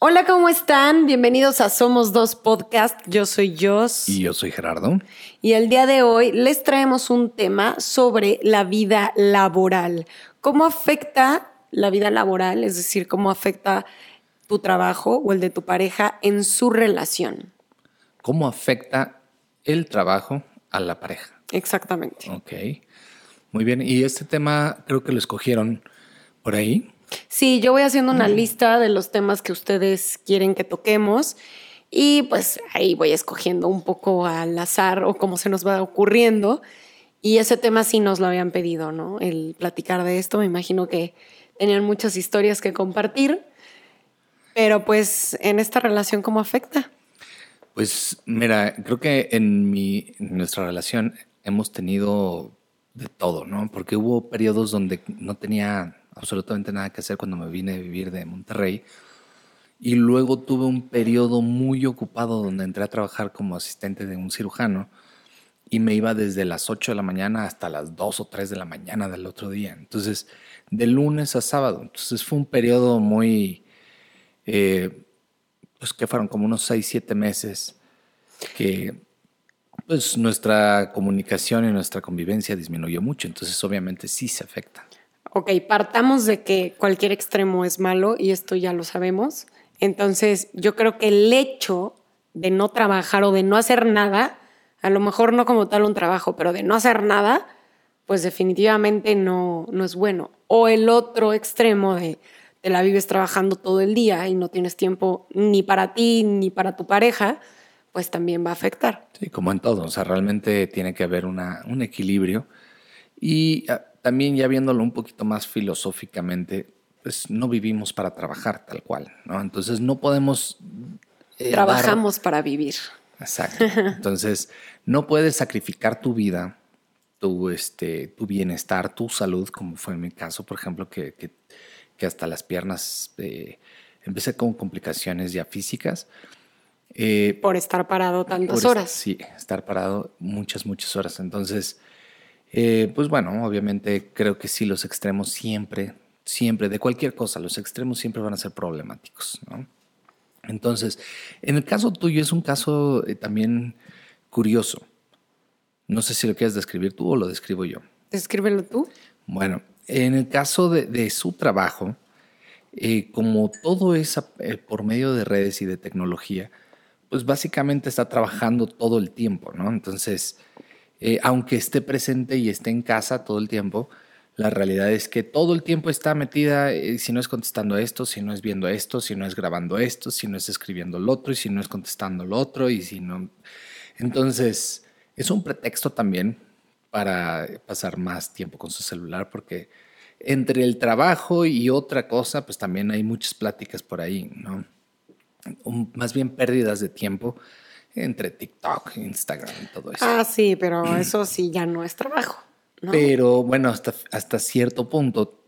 Hola, ¿cómo están? Bienvenidos a Somos Dos Podcast. Yo soy Jos. Y yo soy Gerardo. Y el día de hoy les traemos un tema sobre la vida laboral. ¿Cómo afecta la vida laboral? Es decir, ¿cómo afecta tu trabajo o el de tu pareja en su relación? ¿Cómo afecta el trabajo a la pareja? Exactamente. Ok. Muy bien. Y este tema creo que lo escogieron por ahí. Sí, yo voy haciendo una lista de los temas que ustedes quieren que toquemos y pues ahí voy escogiendo un poco al azar o como se nos va ocurriendo. Y ese tema sí nos lo habían pedido, ¿no? El platicar de esto. Me imagino que tenían muchas historias que compartir. Pero pues en esta relación, ¿cómo afecta? Pues mira, creo que en, mi, en nuestra relación hemos tenido de todo, ¿no? Porque hubo periodos donde no tenía absolutamente nada que hacer cuando me vine a vivir de Monterrey. Y luego tuve un periodo muy ocupado donde entré a trabajar como asistente de un cirujano y me iba desde las 8 de la mañana hasta las 2 o 3 de la mañana del otro día. Entonces, de lunes a sábado. Entonces fue un periodo muy, eh, pues que fueron como unos 6, 7 meses que pues nuestra comunicación y nuestra convivencia disminuyó mucho. Entonces, obviamente sí se afecta. Ok, partamos de que cualquier extremo es malo y esto ya lo sabemos. Entonces, yo creo que el hecho de no trabajar o de no hacer nada, a lo mejor no como tal un trabajo, pero de no hacer nada, pues definitivamente no, no es bueno. O el otro extremo de te la vives trabajando todo el día y no tienes tiempo ni para ti ni para tu pareja, pues también va a afectar. Sí, como en todo, o sea, realmente tiene que haber una, un equilibrio. Y ah, también ya viéndolo un poquito más filosóficamente, pues no vivimos para trabajar tal cual, ¿no? Entonces no podemos... Eh, Trabajamos para vivir. Exacto. Entonces no puedes sacrificar tu vida, tu, este, tu bienestar, tu salud, como fue en mi caso, por ejemplo, que, que, hasta las piernas eh, empecé con complicaciones ya físicas. Eh, por estar parado tantas horas. Sí, estar parado muchas, muchas horas. Entonces, eh, pues bueno, obviamente creo que sí, los extremos siempre, siempre, de cualquier cosa, los extremos siempre van a ser problemáticos. ¿no? Entonces, en el caso tuyo es un caso eh, también curioso. No sé si lo quieres describir tú o lo describo yo. Descríbelo tú. Bueno, en el caso de, su trabajo, eh, como todo es por medio de redes y de tecnología, pues básicamente está trabajando todo el tiempo, ¿no? Entonces, eh, aunque esté presente y esté en casa todo el tiempo, la realidad es que todo el tiempo está metida, eh, si no es contestando esto, si no es viendo esto, si no es grabando esto, si no es escribiendo lo otro, y si no es contestando lo otro, y si no... Entonces, es un pretexto también para pasar más tiempo con su celular, porque entre el trabajo y otra cosa, pues también hay muchas pláticas por ahí, ¿no? más bien pérdidas de tiempo entre TikTok, Instagram y todo eso. Ah, sí, pero eso sí ya no es trabajo. Pero bueno, hasta, hasta cierto punto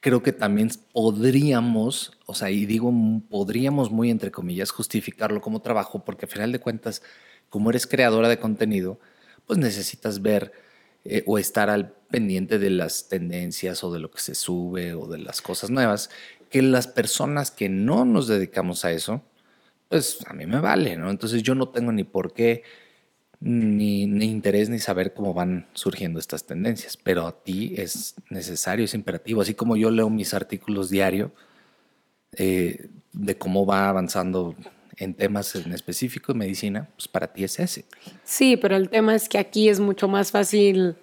creo que también podríamos, o sea, y digo podríamos muy entre comillas justificarlo como trabajo, porque al final de cuentas, como eres creadora de contenido, pues necesitas ver eh, o estar al pendiente de las tendencias o de lo que se sube o de las cosas nuevas, que las personas que no nos dedicamos a eso, pues a mí me vale, ¿no? Entonces yo no tengo ni por qué, ni, interés, ni saber cómo van surgiendo estas tendencias, pero a ti es necesario, es imperativo, así como yo leo mis artículos diario eh, de cómo va avanzando en temas en específico de medicina, pues para ti es ese. Sí, pero el tema es que aquí es mucho más fácil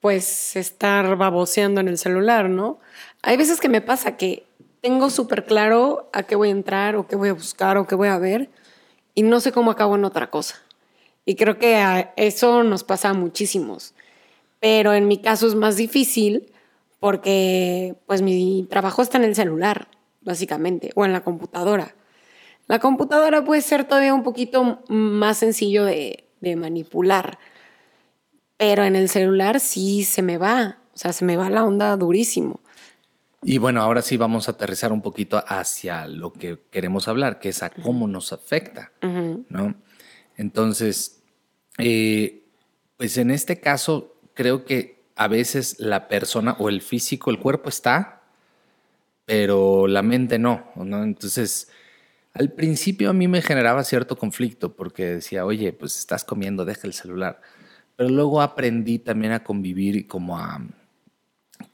pues estar baboseando en el celular, ¿no? Hay veces que me pasa que tengo súper claro a qué voy a entrar o qué voy a buscar o qué voy a ver y no sé cómo acabo en otra cosa. Y creo que eso nos pasa a muchísimos. Pero en mi caso es más difícil porque pues mi trabajo está en el celular, básicamente, o en la computadora. La computadora puede ser todavía un poquito más sencillo de, de manipular, pero en el celular sí se me va, o sea, se me va la onda durísimo. Y bueno, ahora sí vamos a aterrizar un poquito hacia lo que queremos hablar, que es a cómo nos afecta, ¿no? Entonces, eh, pues en este caso, creo que a veces la persona o el físico, el cuerpo está, pero la mente no, ¿no? Entonces, Al principio a mí me generaba cierto conflicto porque decía, oye, pues estás comiendo, deja el celular. Pero luego aprendí también a convivir y como a,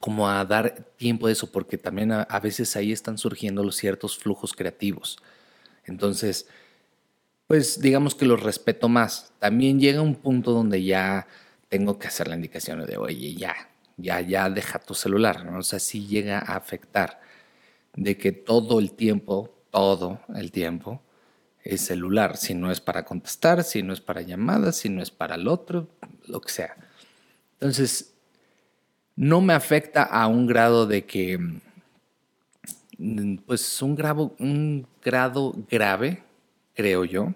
como a dar tiempo de eso, porque también a, a veces ahí están surgiendo los ciertos flujos creativos. Entonces, pues digamos que los respeto más. También llega un punto donde ya tengo que hacer la indicación de, oye, ya, ya, ya deja tu celular. ¿no? O sea, sí llega a afectar de que todo el tiempo todo el tiempo es celular, si no es para contestar, si no es para llamadas, si no es para el otro, lo que sea. Entonces, no me afecta a un grado de que, mm, pues un grado, un grado grave, creo yo.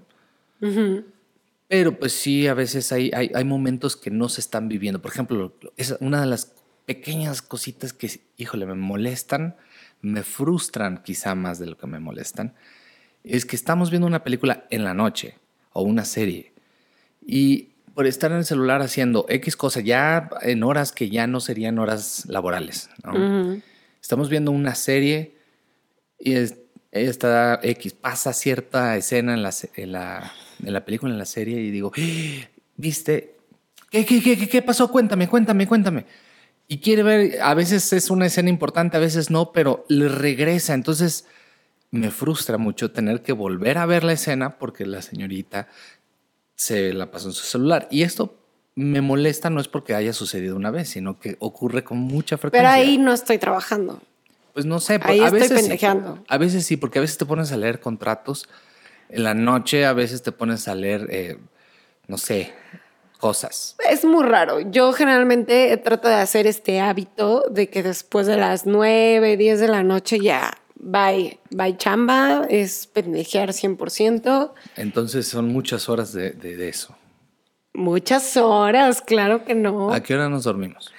Pero pues sí, a veces hay, hay, hay, momentos que no se están viviendo. Por ejemplo, es una de las pequeñas cositas que, híjole, me molestan me frustran quizá más de lo que me molestan, es que estamos viendo una película en la noche o una serie y por estar en el celular haciendo X cosa ya en horas que ya no serían horas laborales, Estamos viendo una serie y está X, pasa cierta escena en la, en la, en la película, en la serie y digo, ¡Ah! ¿viste? ¿Qué, qué, qué, qué pasó? Cuéntame, cuéntame, cuéntame y quiere ver, a veces es una escena importante, a veces no, pero le regresa. Entonces me frustra mucho tener que volver a ver la escena porque la señorita se la pasó en su celular. Y esto me molesta no es porque haya sucedido una vez, sino que ocurre con mucha frecuencia. Pero ahí no estoy trabajando. Pues no sé, ahí a estoy veces pendejeando. Sí, a veces sí, porque a veces te pones a leer contratos en la noche, a veces te pones a leer, eh, no sé, cosas. Es muy raro. Yo generalmente trato de hacer este hábito de que después de las 9, 10 de la noche ya bye, bye chamba, es pendejear 100%. Entonces son muchas horas de, de, eso. Muchas horas, claro que no. ¿A qué hora nos dormimos?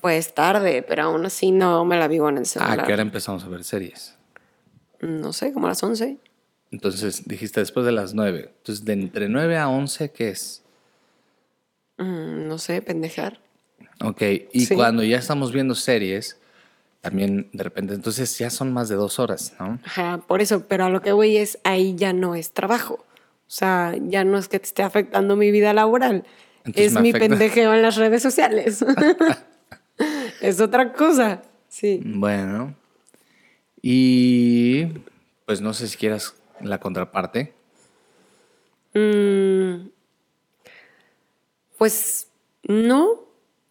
Pues tarde, pero aún así no me la vivo en el celular. ¿A qué hora empezamos a ver series? No sé, como a las 11. Entonces dijiste después de las 9. Entonces de entre 9 a 11, ¿qué es? Mm, no sé, pendejar. Ok, y cuando ya estamos viendo series, también de repente, entonces ya son más de dos horas, ¿no? Ajá, por eso, pero a lo que voy es, ahí ya no es trabajo. O sea, ya no es que te esté afectando mi vida laboral, es mi pendejeo en las redes sociales. es otra cosa, sí. Bueno, y pues no sé si quieras la contraparte. Mmm pues no,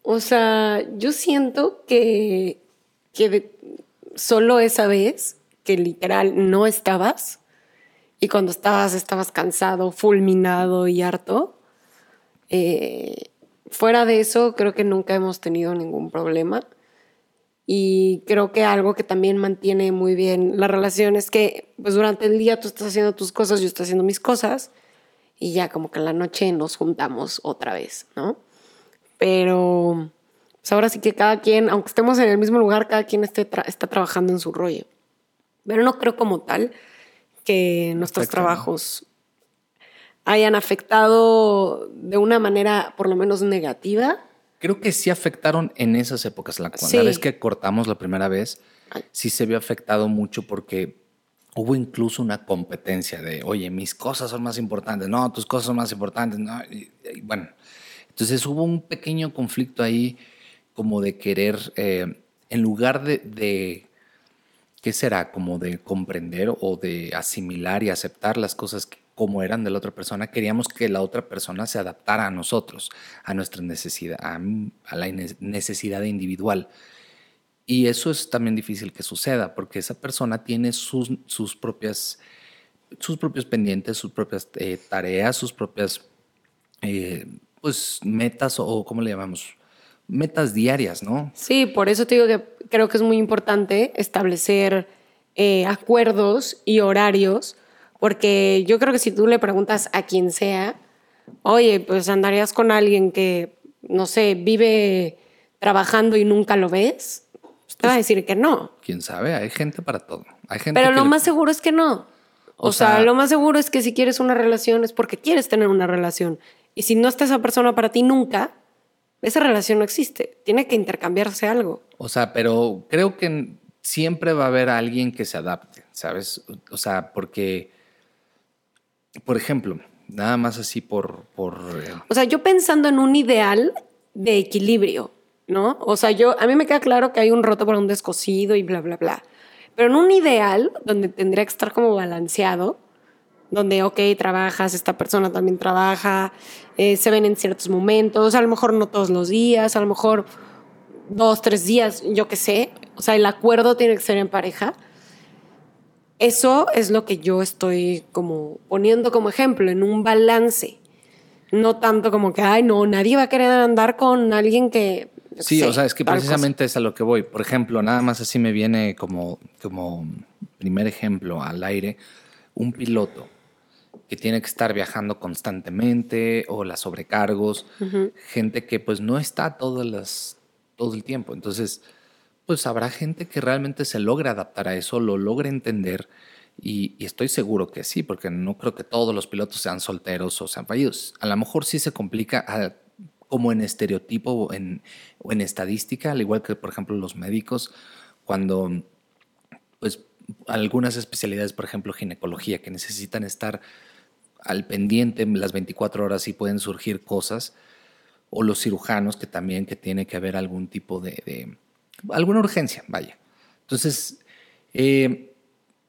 o sea, yo siento que, que solo esa vez que literal no estabas y cuando estabas estabas cansado, fulminado y harto. Eh, fuera de eso, creo que nunca hemos tenido ningún problema. Y creo que algo que también mantiene muy bien la relación es que pues durante el día tú estás haciendo tus cosas, yo estoy haciendo mis cosas y ya como que en la noche nos juntamos otra vez, ¿no? Pero pues ahora sí que cada quien, aunque estemos en el mismo lugar, cada quien esté está trabajando en su rollo. Pero no creo como tal que nuestros trabajos hayan afectado de una manera por lo menos negativa. Creo que sí afectaron en esas épocas. La, la vez que cortamos la primera vez, sí se vio afectado mucho porque hubo incluso una competencia de, oye, mis cosas son más importantes, no, tus cosas son más importantes, no, y, bueno, entonces hubo un pequeño conflicto ahí como de querer, eh, en lugar de, ¿qué será? Como de comprender o de asimilar y aceptar las cosas como eran de la otra persona, queríamos que la otra persona se adaptara a nosotros, a nuestra necesidad, a, la necesidad individual. Y eso es también difícil que suceda porque esa persona tiene sus, sus propias sus propios pendientes, sus propias eh, tareas, sus propias eh, pues metas o cómo le llamamos metas diarias, ¿no? Sí, por eso te digo que creo que es muy importante establecer eh, acuerdos y horarios, porque yo creo que si tú le preguntas a quien sea, oye, pues andarías con alguien que, no sé, vive trabajando y nunca lo ves, te va a decir que no. Quién sabe, hay gente para todo. Hay gente Pero lo más seguro es que no. O, sea, lo más seguro es que si quieres una relación es porque quieres tener una relación. Y si no está esa persona para ti nunca, esa relación no existe. Tiene que intercambiarse algo. O sea, pero creo que siempre va a haber alguien que se adapte. ¿sabes? O sea, porque, por ejemplo, nada más así por... por eh, O sea, yo pensando en un ideal de equilibrio, ¿no? O sea, yo, a mí me queda claro que hay un roto por un descosido y bla, bla, bla. Pero en un ideal donde tendría que estar como balanceado, donde, ok, trabajas, esta persona también trabaja, eh, se ven en ciertos momentos, a lo mejor no todos los días, a lo mejor dos, tres días, yo qué sé. O sea, el acuerdo tiene que ser en pareja. Eso es lo que yo estoy como poniendo como ejemplo, en un balance. No tanto como que, ay, no, nadie va a querer andar con alguien que... Sí, sé, o sea, es que precisamente es a lo que voy. Por ejemplo, nada más así me viene como, como primer ejemplo al aire, un piloto que tiene que estar viajando constantemente o las sobrecargos, gente que pues no está todas las, todo el tiempo. Entonces, pues habrá gente que realmente se logra adaptar a eso, lo logra entender y, y estoy seguro que sí, porque no creo que todos los pilotos sean solteros o sean fallidos. A lo mejor sí se complica a- como en estereotipo o en, o en estadística, al igual que por ejemplo los médicos, cuando pues algunas especialidades, por ejemplo ginecología, que necesitan estar al pendiente las 24 horas y pueden surgir cosas, o los cirujanos que también que tiene que haber algún tipo de, alguna urgencia, vaya. Entonces, eh,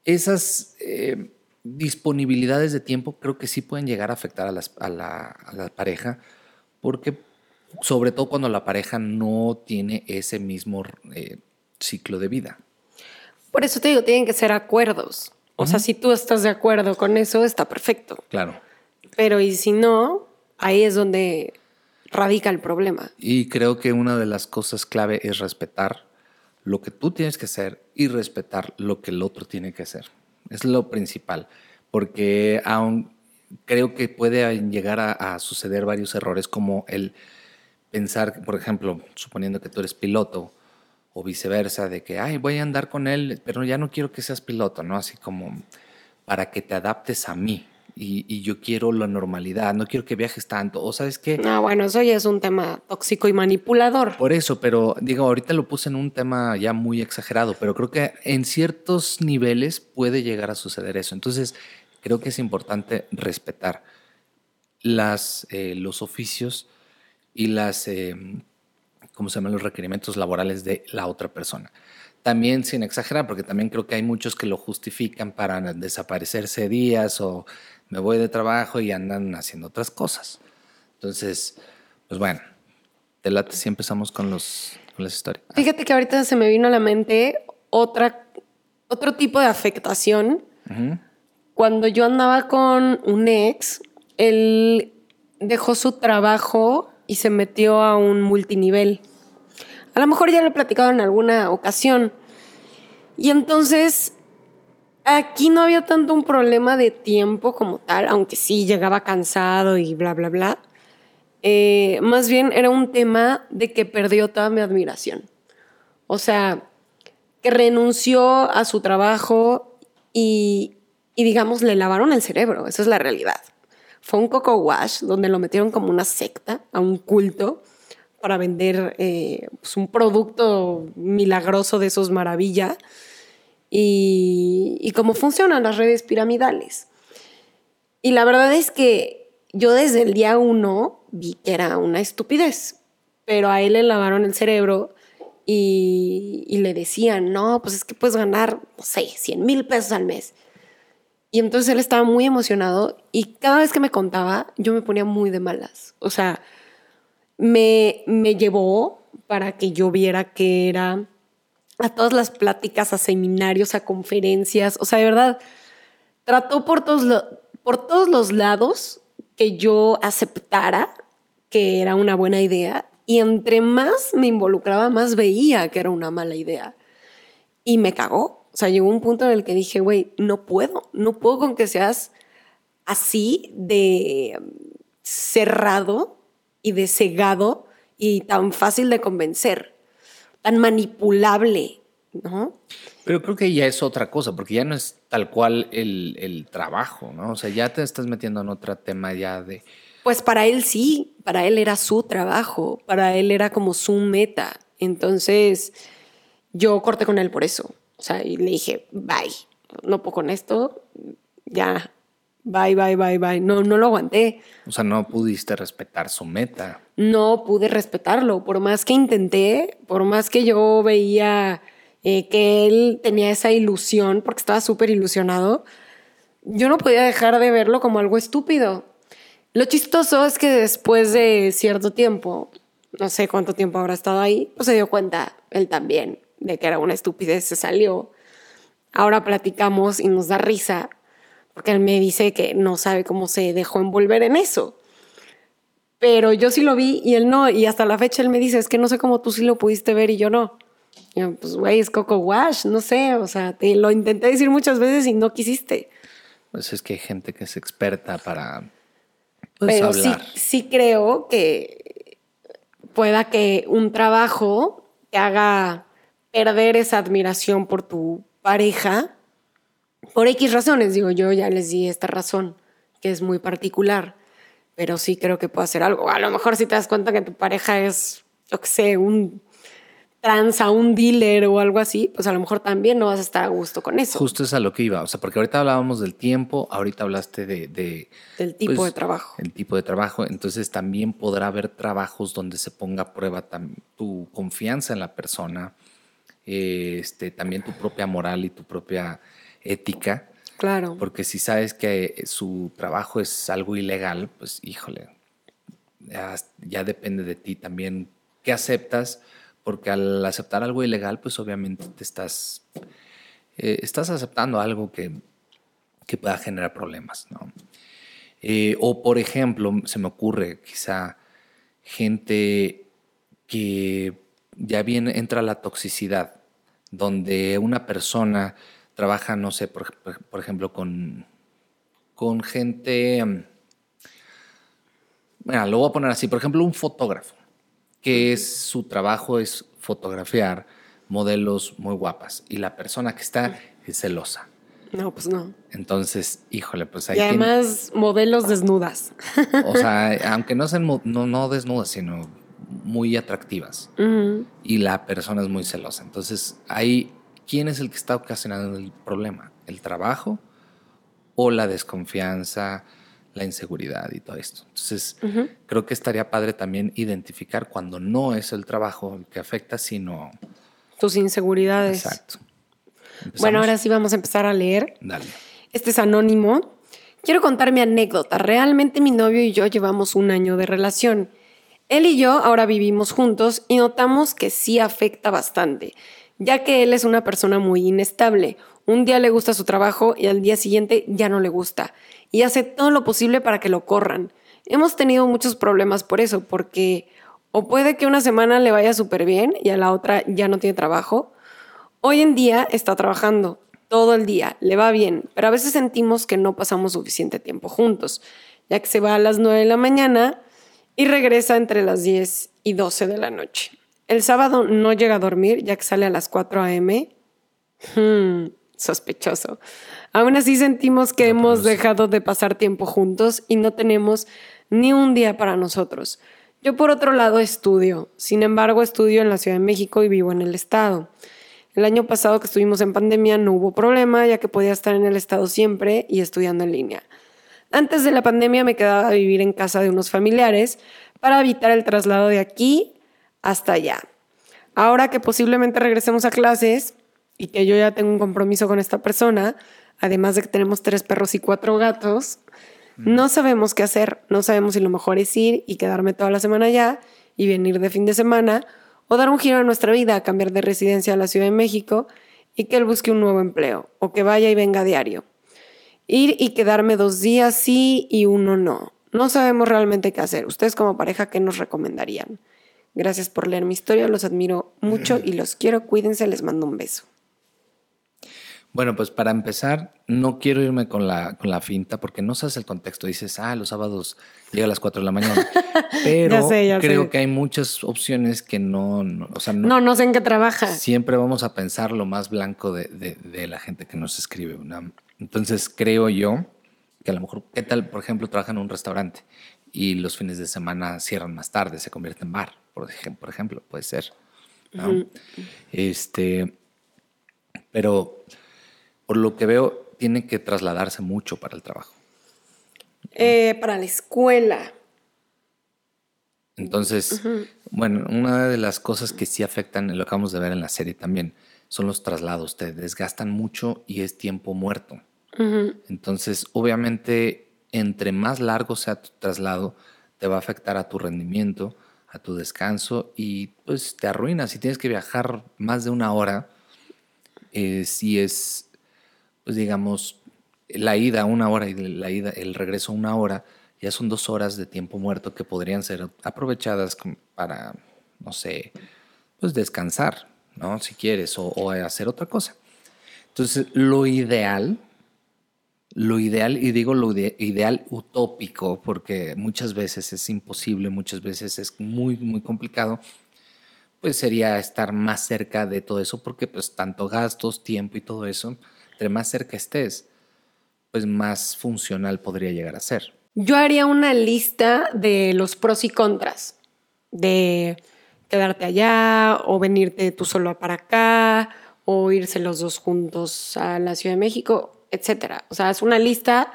esas eh, disponibilidades de tiempo creo que sí pueden llegar a afectar a la, a la pareja, porque sobre todo cuando la pareja no tiene ese mismo eh, ciclo de vida. Por eso te digo, tienen que ser acuerdos. O sea, si tú estás de acuerdo con eso, está perfecto. Claro. Pero y si no, ahí es donde radica el problema. Y creo que una de las cosas clave es respetar lo que tú tienes que hacer y respetar lo que el otro tiene que hacer. Es lo principal, porque aún creo que puede llegar a, a suceder varios errores como el pensar, por ejemplo, suponiendo que tú eres piloto o viceversa, de que, ay, voy a andar con él, pero ya no quiero que seas piloto, ¿no? Así como para que te adaptes a mí. Y, y yo quiero la normalidad, no quiero que viajes tanto. O sabes qué, Ah, bueno, eso ya es un tema tóxico y manipulador. por eso, pero digo, ahorita lo puse en un tema ya muy exagerado, pero creo que en ciertos niveles puede llegar a suceder eso. Entonces, creo que es importante respetar las, eh, los oficios y las, eh, ¿cómo se llaman? Los requerimientos laborales de la otra persona. También sin exagerar, porque también creo que hay muchos que lo justifican para desaparecerse días o me voy de trabajo y andan haciendo otras cosas. Entonces, pues bueno, te late si empezamos con, los, con las historias. Fíjate que ahorita se me vino a la mente otra, otro tipo de afectación. Cuando yo andaba con un ex, él dejó su trabajo y se metió a un multinivel. A lo mejor ya lo he platicado en alguna ocasión. Y entonces, aquí no había tanto un problema de tiempo como tal, aunque sí llegaba cansado y bla, bla, bla. Eh, más bien era un tema de que perdió toda mi admiración. O sea, que renunció a su trabajo y, y, digamos, le lavaron el cerebro. Esa es la realidad. Fue un coco wash donde lo metieron como una secta, a un culto, para vender eh, pues un producto milagroso de esos maravilla. Y, cómo funcionan las redes piramidales. Y la verdad es que yo desde el día uno vi que era una estupidez, pero a él le lavaron el cerebro y, y, le decían, no, pues es que puedes ganar, no sé, 100 mil pesos al mes. Y entonces él estaba muy emocionado y cada vez que me contaba, yo me ponía muy de malas. O sea, me, me llevó para que yo viera que era a todas las pláticas, a seminarios, a conferencias. O sea, de verdad, trató por todos, por todos los lados que yo aceptara que era una buena idea y entre más me involucraba, más veía que era una mala idea. Y me cagó. O sea, llegó un punto en el que dije, güey, no puedo, no puedo con que seas así de cerrado y de cegado y tan fácil de convencer, tan manipulable, ¿no? Pero creo que ya es otra cosa, porque ya no es tal cual el, el trabajo, ¿no? O sea, ya te estás metiendo en otro tema ya de... Pues para él sí, para él era su trabajo, para él era como su meta. Entonces yo corté con él por eso. O sea, y le dije, bye. no puedo con esto, ya, bye, bye, bye, bye. No, no lo aguanté. O sea, no pudiste respetar su meta. No pude respetarlo, por más que intenté, por más que yo veía eh, que él tenía esa ilusión, porque estaba súper ilusionado, yo no podía dejar de verlo como algo estúpido. Lo chistoso es que después de cierto tiempo, no sé cuánto tiempo habrá estado ahí, pues se dio cuenta él también de que era una estupidez, se salió. Ahora platicamos y nos da risa, porque él me dice que no sabe cómo se dejó envolver en eso. Pero yo sí lo vi y él no, y hasta la fecha él me dice, es que no sé cómo tú sí lo pudiste ver y yo no. Y yo, pues güey, es Coco Wash, no sé, o sea, te lo intenté decir muchas veces y no quisiste. Pues es que hay gente que es experta para pues, Pero sí, sí creo que pueda que un trabajo te haga perder esa admiración por tu pareja por X razones. Digo, yo ya les di esta razón, que es muy particular, pero sí creo que puedo hacer algo. A lo mejor si te das cuenta que tu pareja es, yo qué sé, un tranza, un dealer o algo así, pues a lo mejor también no vas a estar a gusto con eso. Justo es a lo que iba, o sea, porque ahorita hablábamos del tiempo, ahorita hablaste de... del tipo pues, de trabajo. El tipo de trabajo, entonces también podrá haber trabajos donde se ponga a prueba tu confianza en la persona, este, también tu propia moral y tu propia ética. Claro. Porque si sabes que su trabajo es algo ilegal, pues híjole, ya, depende de ti también qué aceptas, porque al aceptar algo ilegal, pues obviamente te estás, eh, estás aceptando algo que, que pueda generar problemas, ¿no? Eh, o por ejemplo, se me ocurre quizá gente que ya viene, entra la toxicidad, donde una persona trabaja, no sé, por, ejemplo, con, con gente, bueno, lo voy a poner así, por ejemplo, un fotógrafo, que es, su trabajo es fotografiar modelos muy guapas y la persona que está es celosa. No, pues no. Entonces, híjole, pues hay Y además modelos desnudas. O sea, aunque no sean no, no desnudas, sino muy atractivas y la persona es muy celosa. Entonces, ahí, ¿quién es el que está ocasionando el problema? ¿El trabajo o la desconfianza, la inseguridad y todo esto? Entonces, creo que estaría padre también identificar cuando no es el trabajo el que afecta, sino... Tus inseguridades. Exacto. Bueno, ahora sí vamos a empezar a leer. Dale. Este es anónimo. Quiero contar mi anécdota. Realmente mi novio y yo llevamos un año de relación él y yo ahora vivimos juntos y notamos que sí afecta bastante, ya que él es una persona muy inestable. Un día le gusta su trabajo y al día siguiente ya no le gusta, y hace todo lo posible para que lo corran. Hemos tenido muchos problemas por eso, porque o puede que una semana le vaya súper bien y a la otra ya no tiene trabajo. Hoy en día está trabajando todo el día, le va bien, pero a veces sentimos que no pasamos suficiente tiempo juntos, ya que se va a las 9 de la mañana y regresa entre las 10 y 12 de la noche. El sábado no llega a dormir ya que sale a las 4 a.m. Hmm, sospechoso. Aún así sentimos que hemos dejado de pasar tiempo juntos y no tenemos ni un día para nosotros. Yo por otro lado estudio, sin embargo estudio en la Ciudad de México y vivo en el estado. El año pasado que estuvimos en pandemia no hubo problema ya que podía estar en el estado siempre y estudiando en línea. Antes de la pandemia me quedaba a vivir en casa de unos familiares para evitar el traslado de aquí hasta allá. Ahora que posiblemente regresemos a clases y que yo ya tengo un compromiso con esta persona, además de que tenemos tres perros y cuatro gatos, no sabemos qué hacer, no sabemos si lo mejor es ir y quedarme toda la semana allá y venir de fin de semana o dar un giro a nuestra vida, cambiar de residencia a la Ciudad de México y que él busque un nuevo empleo o que vaya y venga a diario ir y quedarme dos días sí y uno no. No sabemos realmente qué hacer. Ustedes como pareja, ¿qué nos recomendarían? Gracias por leer mi historia, los admiro mucho y los quiero. Cuídense, les mando un beso. Bueno, pues para empezar, no quiero irme con la, con la finta porque no sabes el contexto. Dices, ah, los sábados llega a las 4 de la mañana. Pero creo que hay muchas opciones que no, o sea, no, no, sé en qué trabaja. Siempre vamos a pensar lo más blanco de, de la gente que nos escribe. Una, entonces creo yo que a lo mejor, ¿qué tal, por ejemplo, trabajan en un restaurante y los fines de semana cierran más tarde, se convierte en bar, por ejemplo, por ejemplo puede ser. Este, pero por lo que veo, tiene que trasladarse mucho para el trabajo. Eh, para la escuela. Entonces, bueno, una de las cosas que sí afectan, lo acabamos de ver en la serie también, son los traslados. Te desgastan mucho y es tiempo muerto. Entonces, obviamente, entre más largo sea tu traslado, te va a afectar a tu rendimiento, a tu descanso y pues te arruinas. Si tienes que viajar más de una hora, eh, si es, pues digamos, la ida una hora y la ida, el regreso una hora, ya son dos horas de tiempo muerto que podrían ser aprovechadas para, no sé, pues descansar, ¿no? Si quieres, o, hacer otra cosa. Entonces, lo ideal, lo ideal, y digo lo ideal utópico, porque muchas veces es imposible, muchas veces es muy, muy complicado, pues sería estar más cerca de todo eso, porque pues tanto gastos, tiempo y todo eso, entre más cerca estés, pues más funcional podría llegar a ser. Yo haría una lista de los pros y contras de quedarte allá o venirte tú solo para acá o irse los dos juntos a la Ciudad de México, etcétera. O sea, es una lista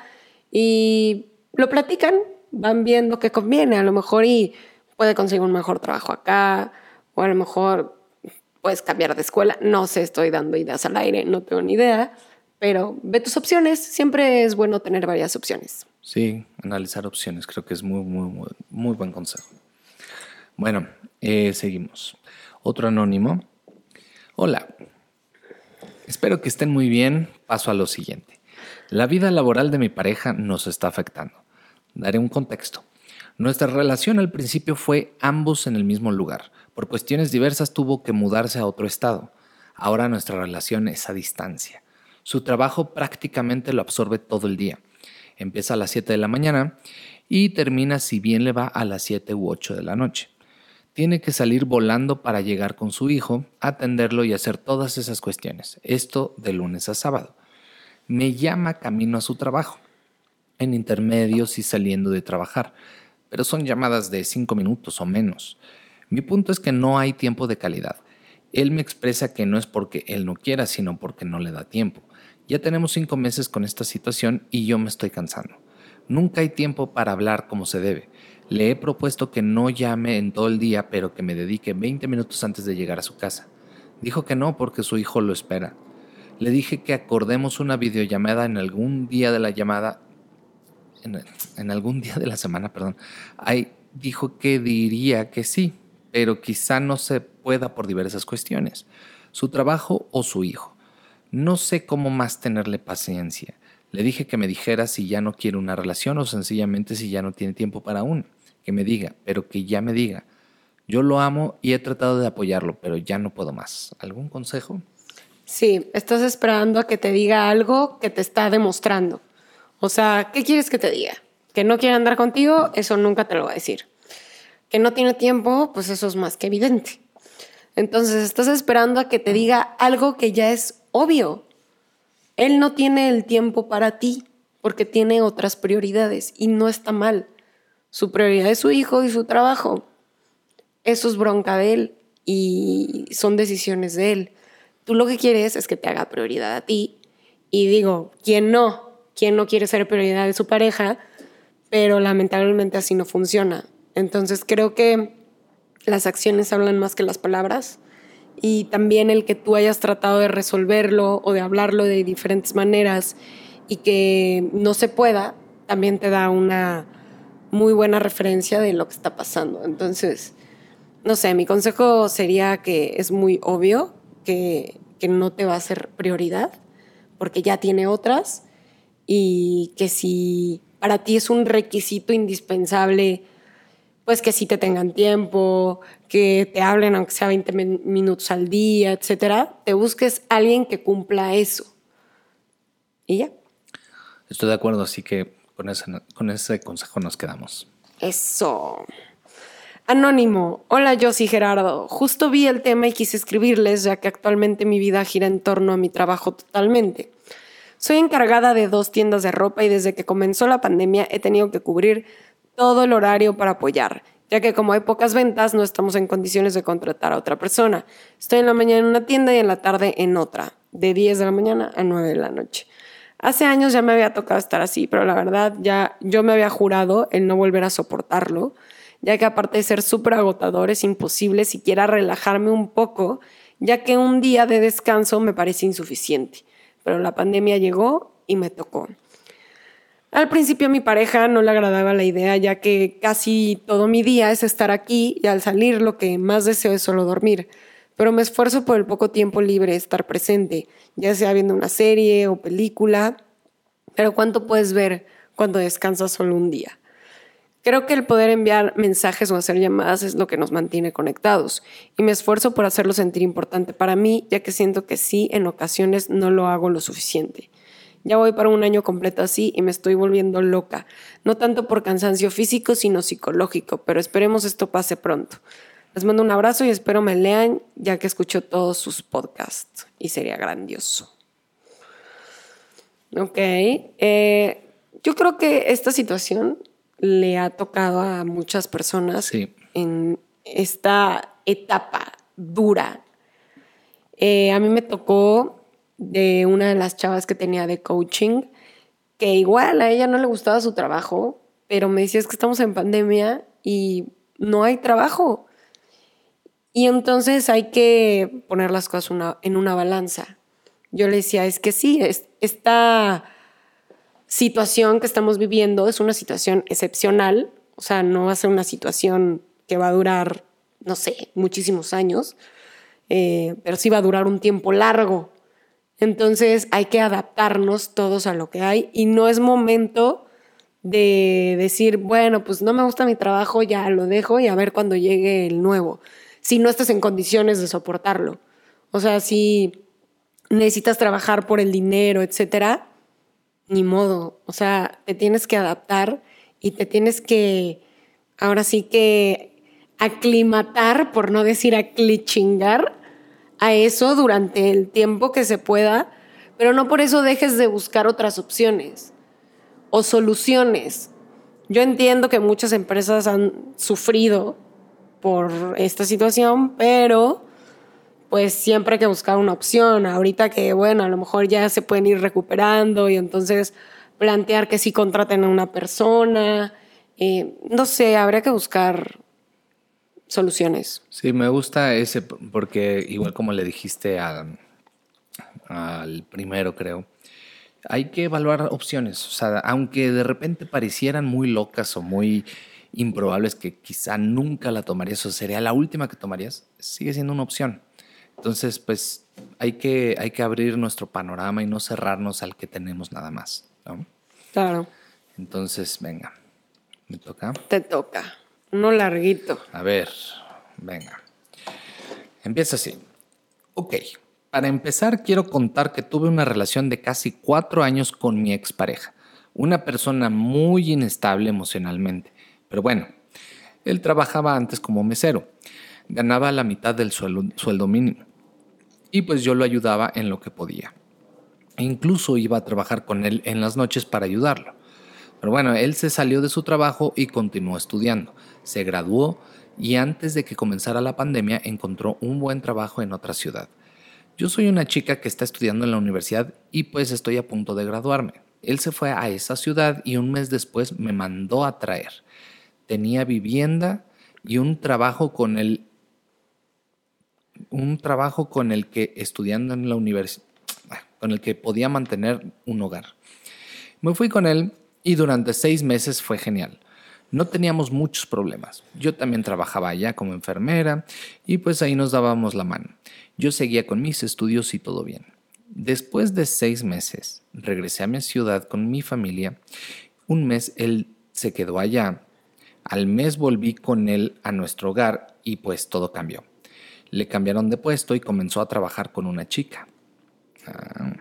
y lo platican, van viendo qué conviene, a lo mejor y puede conseguir un mejor trabajo acá o a lo mejor puedes cambiar de escuela, no sé, estoy dando ideas al aire, no tengo ni idea, pero ve tus opciones, siempre es bueno tener varias opciones. Sí, analizar opciones, creo que es muy, muy, muy, buen consejo. Bueno, eh, seguimos. Otro anónimo. Hola, espero que estén muy bien. Paso a lo siguiente. La vida laboral de mi pareja nos está afectando. Daré un contexto. Nuestra relación al principio fue ambos en el mismo lugar. Por cuestiones diversas tuvo que mudarse a otro estado. Ahora nuestra relación es a distancia. Su trabajo prácticamente lo absorbe todo el día. Empieza a las 7 de la mañana y termina si bien le va a las 7 u 8 de la noche. Tiene que salir volando para llegar con su hijo, atenderlo y hacer todas esas cuestiones. Esto de lunes a sábado. Me llama camino a su trabajo, en intermedios y saliendo de trabajar, pero son llamadas de 5 minutos o menos. Mi punto es que no hay tiempo de calidad. Él me expresa que no es porque él no quiera, sino porque no le da tiempo. Ya tenemos cinco meses con esta situación y yo me estoy cansando. Nunca hay tiempo para hablar como se debe. Le he propuesto que no llame en todo el día, pero que me dedique 20 minutos antes de llegar a su casa. Dijo que no porque su hijo lo espera. Le dije que acordemos una videollamada en algún día de la llamada, en, algún día de la semana, perdón. Ahí dijo que diría que sí, pero quizá no se pueda por diversas cuestiones, su trabajo o su hijo. No sé cómo más tenerle paciencia. Le dije que me dijera si ya no quiere una relación o sencillamente si ya no tiene tiempo para una. Que me diga, pero que ya me diga. Yo lo amo y he tratado de apoyarlo, pero ya no puedo más. ¿Algún consejo? Sí, estás esperando a que te diga algo que te está demostrando. O sea, ¿qué quieres que te diga? Que no quiere andar contigo, eso nunca te lo va a decir. Que no tiene tiempo, pues eso es más que evidente. Entonces estás esperando a que te diga algo que ya es obvio. Él no tiene el tiempo para ti porque tiene otras prioridades y no está mal. Su prioridad es su hijo y su trabajo. Eso es bronca de él y son decisiones de él. Tú lo que quieres es que te haga prioridad a ti. Y digo, ¿quién no? ¿Quién no quiere ser prioridad de su pareja? Pero lamentablemente así no funciona. Entonces creo que las acciones hablan más que las palabras y también el que tú hayas tratado de resolverlo o de hablarlo de diferentes maneras y que no se pueda, también te da una muy buena referencia de lo que está pasando. Entonces, no sé, mi consejo sería que es muy obvio que, que no te va a ser prioridad porque ya tiene otras y que si para ti es un requisito indispensable pues que sí te tengan tiempo, que te hablen aunque sea 20 minutos al día, etcétera, te busques alguien que cumpla eso. Y ya. Estoy de acuerdo, así que con ese, con ese consejo nos quedamos. Eso. Anónimo, hola yo soy Gerardo. Justo vi el tema y quise escribirles ya que actualmente mi vida gira en torno a mi trabajo totalmente. Soy encargada de dos tiendas de ropa y desde que comenzó la pandemia he tenido que cubrir todo el horario para apoyar, ya que como hay pocas ventas no estamos en condiciones de contratar a otra persona. Estoy en la mañana en una tienda y en la tarde en otra. de 10 de la mañana a 9 de la noche. Hace años ya me había tocado estar así, pero la verdad ya yo me había jurado el no volver a soportarlo, ya que aparte de ser súper agotador es imposible siquiera relajarme un poco, ya que un día de descanso me parece insuficiente. Pero la pandemia llegó y me tocó. Al principio a mi pareja no le agradaba la idea, ya que casi todo mi día es estar aquí y al salir lo que más deseo es solo dormir. Pero me esfuerzo por el poco tiempo libre estar presente, ya sea viendo una serie o película. Pero ¿cuánto puedes ver cuando descansas solo un día? Creo que el poder enviar mensajes o hacer llamadas es lo que nos mantiene conectados y me esfuerzo por hacerlo sentir importante para mí, ya que siento que sí, en ocasiones no lo hago lo suficiente. Ya voy para un año completo así y me estoy volviendo loca. No tanto por cansancio físico, sino psicológico, pero esperemos esto pase pronto. Les mando un abrazo y espero me lean ya que escucho todos sus podcasts y sería grandioso. Ok, eh, yo creo que esta situación le ha tocado a muchas personas en esta etapa dura. Eh, a mí me tocó de una de las chavas que tenía de coaching, que igual a ella no le gustaba su trabajo, pero me decía es que estamos en pandemia y no hay trabajo. Y entonces hay que poner las cosas en una balanza. Yo le decía, es que sí, esta situación que estamos viviendo es una situación excepcional, o sea, no va a ser una situación que va a durar, no sé, muchísimos años, eh, pero sí va a durar un tiempo largo. Entonces hay que adaptarnos todos a lo que hay y no es momento de decir, bueno, pues no me gusta mi trabajo, ya lo dejo y a ver cuando llegue el nuevo, si no estás en condiciones de soportarlo. O sea, si necesitas trabajar por el dinero, etcétera, ni modo. O sea, te tienes que adaptar y te tienes que, ahora sí que aclimatar, por no decir aclichingar, a eso durante el tiempo que se pueda, pero no por eso dejes de buscar otras opciones o soluciones. Yo entiendo que muchas empresas han sufrido por esta situación, pero pues siempre hay que buscar una opción. Ahorita que, bueno, a lo mejor ya se pueden ir recuperando y entonces plantear que sí contraten a una persona. Eh, no sé, habría que buscar soluciones. Sí, me gusta ese porque igual como le dijiste al primero, creo, hay que evaluar opciones. O sea, aunque de repente parecieran muy locas o muy improbables que quizá nunca la tomarías o sería la última que tomarías, sigue siendo una opción. Entonces, pues hay que, hay que abrir nuestro panorama y no cerrarnos al que tenemos nada más. Claro. Entonces, venga, ¿me toca? Te toca. Uno larguito. A ver, venga. Empieza así. Ok, para empezar quiero contar que tuve una relación de casi cuatro años con mi expareja, una persona muy inestable emocionalmente. Pero bueno, él trabajaba antes como mesero, ganaba la mitad del sueldo, mínimo y pues yo lo ayudaba en lo que podía. E incluso iba a trabajar con él en las noches para ayudarlo. Pero bueno, él se salió de su trabajo y continuó estudiando. Se graduó y antes de que comenzara la pandemia encontró un buen trabajo en otra ciudad. Yo soy una chica que está estudiando en la universidad y pues estoy a punto de graduarme. Él se fue a esa ciudad y un mes después me mandó a traer. Tenía vivienda y un trabajo con el un trabajo con el que estudiando en la universidad con el que podía mantener un hogar. Me fui con él y durante seis meses fue genial. No teníamos muchos problemas. Yo también trabajaba allá como enfermera y pues ahí nos dábamos la mano. Yo seguía con mis estudios y todo bien. Después de seis meses, regresé a mi ciudad con mi familia. Un mes él se quedó allá. Al mes volví con él a nuestro hogar y pues todo cambió. Le cambiaron de puesto y comenzó a trabajar con una chica. Ah,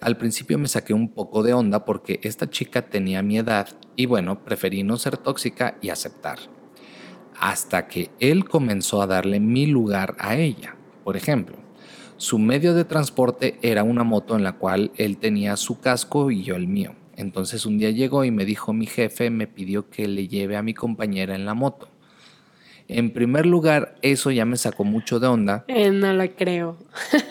al principio me saqué un poco de onda porque esta chica tenía mi edad y bueno, preferí no ser tóxica y aceptar. Hasta que él comenzó a darle mi lugar a ella. Por ejemplo, su medio de transporte era una moto en la cual él tenía su casco y yo el mío. Entonces un día llegó y me dijo mi jefe me pidió que le lleve a mi compañera en la moto. En primer lugar, eso ya me sacó mucho de onda. Eh, no lo creo.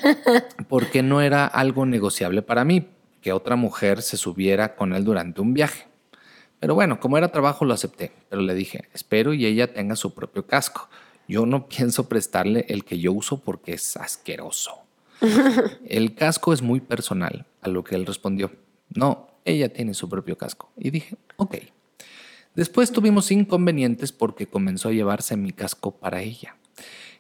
porque no era algo negociable para mí que otra mujer se subiera con él durante un viaje. Pero bueno, como era trabajo lo acepté, pero le dije, espero y ella tenga su propio casco. Yo no pienso prestarle el que yo uso porque es asqueroso. el casco es muy personal, a lo que él respondió, no, ella tiene su propio casco. Y dije, ok. Después tuvimos inconvenientes porque comenzó a llevarse mi casco para ella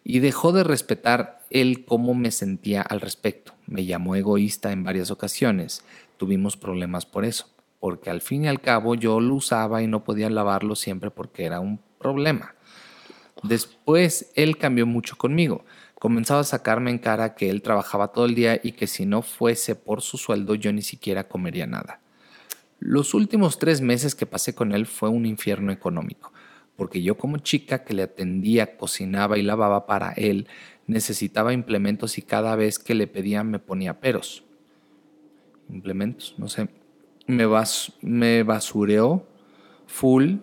y dejó de respetar él cómo me sentía al respecto. Me llamó egoísta en varias ocasiones. Tuvimos problemas por eso, porque al fin y al cabo yo lo usaba y no podía lavarlo siempre porque era un problema. Después él cambió mucho conmigo. Comenzaba a sacarme en cara que él trabajaba todo el día y que si no fuese por su sueldo yo ni siquiera comería nada. Los últimos tres meses que pasé con él fue un infierno económico, porque yo como chica que le atendía, cocinaba y lavaba para él, necesitaba implementos y cada vez que le pedía me ponía peros. Implementos, no sé. Me, me basureó full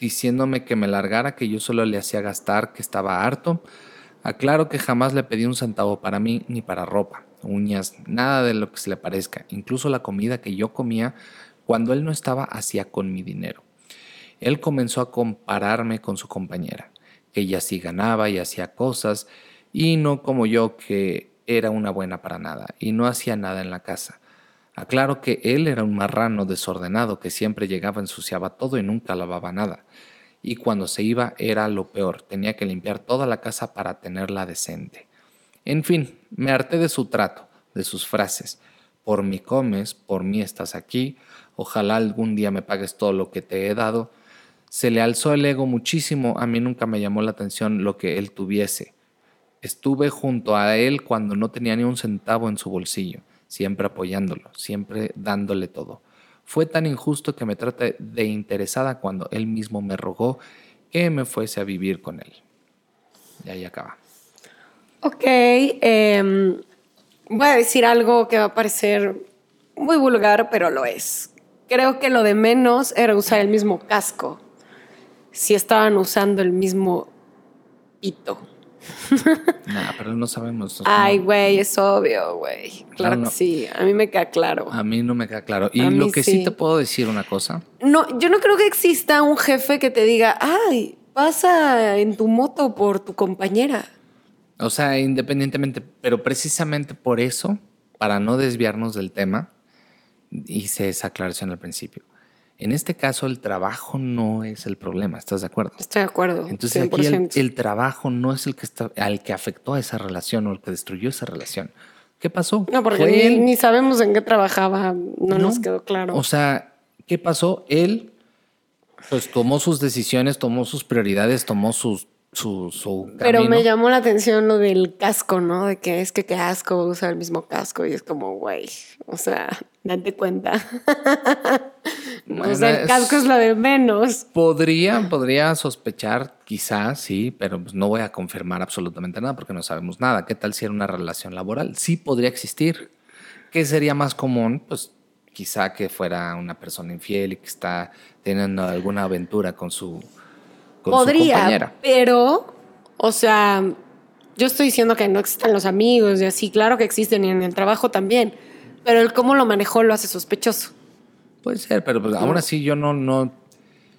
diciéndome que me largara, que yo solo le hacía gastar, que estaba harto. Aclaro que jamás le pedí un centavo para mí ni para ropa, uñas, nada de lo que se le parezca. Incluso la comida que yo comía cuando él no estaba hacía con mi dinero. Él comenzó a compararme con su compañera, que ella sí ganaba y hacía cosas, y no como yo que era una buena para nada y no hacía nada en la casa. Aclaro que él era un marrano desordenado que siempre llegaba, ensuciaba todo y nunca lavaba nada. Y cuando se iba era lo peor, tenía que limpiar toda la casa para tenerla decente. En fin, me harté de su trato, de sus frases. Por mí comes, por mí estás aquí, ojalá algún día me pagues todo lo que te he dado. Se le alzó el ego muchísimo, a mí nunca me llamó la atención lo que él tuviese. Estuve junto a él cuando no tenía ni un centavo en su bolsillo, siempre apoyándolo, siempre dándole todo. Fue tan injusto que me trate de interesada cuando él mismo me rogó que me fuese a vivir con él. Y ahí acaba. Ok, em, voy a decir algo que va a parecer muy vulgar, pero lo es. Creo que lo de menos era usar el mismo casco. Si estaban usando el mismo pito. nah, pero no sabemos. Ay, güey, es obvio, güey. Claro que sí. A mí me queda claro. A mí no me queda claro. Y lo que sí. te puedo decir una cosa. No, yo no creo que exista un jefe que te diga, ay, pasa en tu moto por tu compañera. O sea, independientemente, pero precisamente por eso, para no desviarnos del tema, hice esa aclaración al principio. En este caso, el trabajo no es el problema, ¿estás de acuerdo? Estoy de acuerdo. Entonces, aquí el, trabajo no es el que está, al que afectó a esa relación o el que destruyó esa relación. ¿Qué pasó? No, porque ni, sabemos en qué trabajaba, no, nos quedó claro. O sea, ¿qué pasó? Él, pues tomó sus decisiones, tomó sus prioridades, tomó sus su, Pero me llamó la atención lo del casco, ¿no? De que es que qué asco usar el mismo casco y es como, güey, o sea, date cuenta. o sea, el casco es lo de menos. Podría, podría sospechar, quizás, sí, pero pues no voy a confirmar absolutamente nada porque no sabemos nada. ¿Qué tal si era una relación laboral? Sí podría existir. ¿Qué sería más común? Pues quizá que fuera una persona infiel y que está teniendo alguna aventura con su Podría, pero, o sea, yo estoy diciendo que no existen los amigos y así, claro que existen y en el trabajo también, pero el cómo lo manejó lo hace sospechoso. Puede ser, pero pues, aún así yo no, no.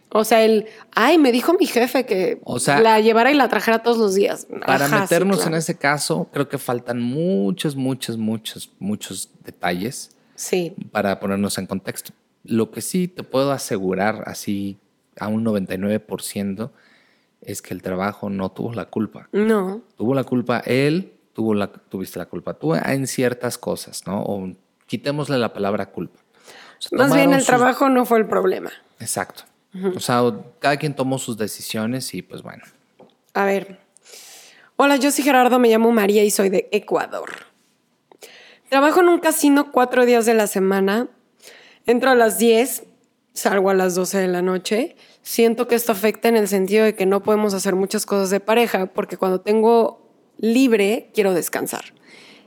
O sea, el, ay, me dijo mi jefe que la llevara y la trajera todos los días. Para meternos en ese caso, creo que faltan muchos, muchos, muchos, muchos detalles. Sí. Para ponernos en contexto. Lo que sí te puedo asegurar así a un 99% es que el trabajo no tuvo la culpa. No. Tuvo la culpa él, tuvo la, tuviste la culpa tú en ciertas cosas, ¿no? O quitémosle la palabra culpa. Más bien el trabajo no fue el problema. Exacto. O sea, cada quien tomó sus decisiones y pues bueno. A ver. Hola, yo soy Gerardo, me llamo María y soy de Ecuador. Trabajo en un casino cuatro días de la semana. Entro a las 10 salgo a las 12 de la noche. Siento que esto afecta en el sentido de que no podemos hacer muchas cosas de pareja porque cuando tengo libre quiero descansar.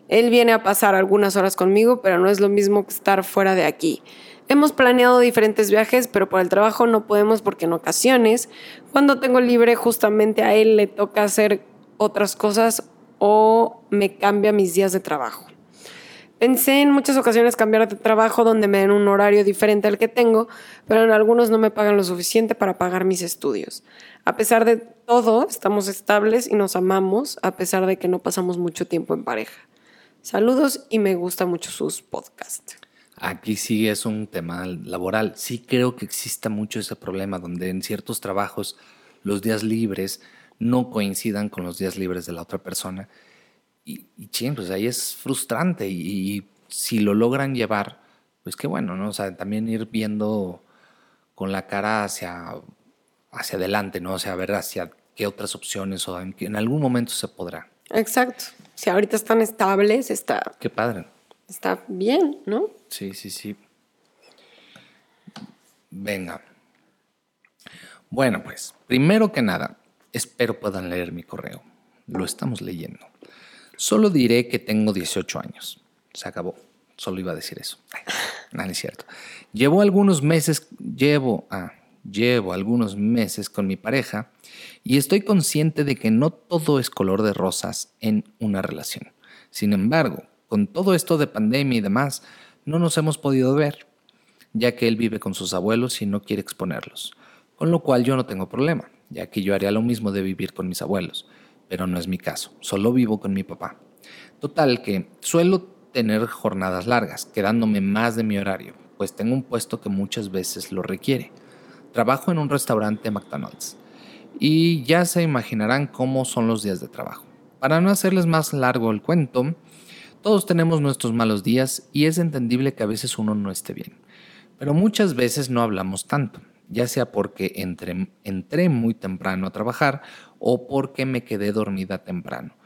Él viene a pasar algunas horas conmigo, pero no es lo mismo que estar fuera de aquí. Hemos planeado diferentes viajes, pero por el trabajo no podemos porque en ocasiones, cuando tengo libre, justamente a él le toca hacer otras cosas o me cambia mis días de trabajo. Pensé en muchas ocasiones cambiar de trabajo donde me den un horario diferente al que tengo, pero en algunos no me pagan lo suficiente para pagar mis estudios. A pesar de todo, estamos estables y nos amamos, a pesar de que no pasamos mucho tiempo en pareja. Saludos y me gusta mucho sus podcasts. Aquí sí es un tema laboral. Sí creo que exista mucho ese problema donde en ciertos trabajos los días libres no coincidan con los días libres de la otra persona y, y pues ahí es frustrante y, si lo logran llevar, pues qué bueno, ¿no? O sea, también ir viendo con la cara hacia, hacia adelante, ¿no? O sea, ver hacia qué otras opciones o en, en algún momento se podrá. Exacto. Si ahorita están estables, está... Qué padre. Está bien, ¿no? Sí, sí, sí. Venga. Bueno, pues, primero que nada, espero puedan leer mi correo. Lo estamos leyendo. Solo diré que tengo 18 años. Se acabó. Solo iba a decir eso. No, es cierto. Llevo algunos meses, llevo, ah, llevo algunos meses con mi pareja y estoy consciente de que no todo es color de rosas en una relación. Sin embargo, con todo esto de pandemia y demás, no nos hemos podido ver, ya que él vive con sus abuelos y no quiere exponerlos. Con lo cual yo no tengo problema, ya que yo haría lo mismo de vivir con mis abuelos pero no es mi caso. Solo vivo con mi papá. Total que suelo tener jornadas largas, quedándome más de mi horario, pues tengo un puesto que muchas veces lo requiere. Trabajo en un restaurante McDonald's y ya se imaginarán cómo son los días de trabajo. Para no hacerles más largo el cuento, todos tenemos nuestros malos días y es entendible que a veces uno no esté bien, pero muchas veces no hablamos tanto ya sea porque entré, muy temprano a trabajar o porque me quedé dormida temprano.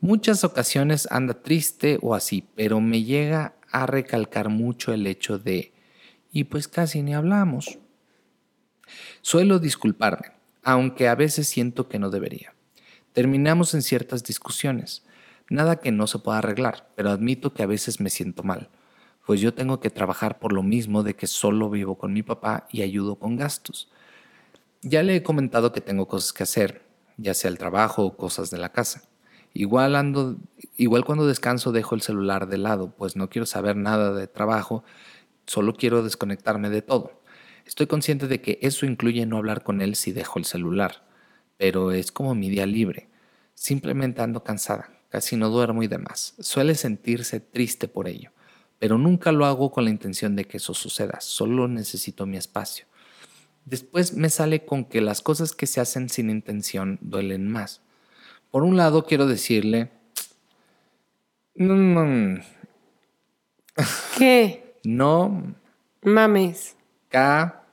Muchas ocasiones anda triste o así, pero me llega a recalcar mucho el hecho de, y pues casi ni hablamos. Suelo disculparme, aunque a veces siento que no debería. Terminamos en ciertas discusiones, nada que no se pueda arreglar, pero admito que a veces me siento mal pues yo tengo que trabajar por lo mismo de que solo vivo con mi papá y ayudo con gastos. Ya le he comentado que tengo cosas que hacer, ya sea el trabajo o cosas de la casa. Igual ando, igual cuando descanso dejo el celular de lado, pues no quiero saber nada de trabajo, solo quiero desconectarme de todo. Estoy consciente de que eso incluye no hablar con él si dejo el celular, pero es como mi día libre. Simplemente ando cansada, casi no duermo y demás. Suele sentirse triste por ello pero nunca lo hago con la intención de que eso suceda, solo necesito mi espacio. Después me sale con que las cosas que se hacen sin intención duelen más. Por un lado quiero decirle... ¿Qué? No. Mames. K.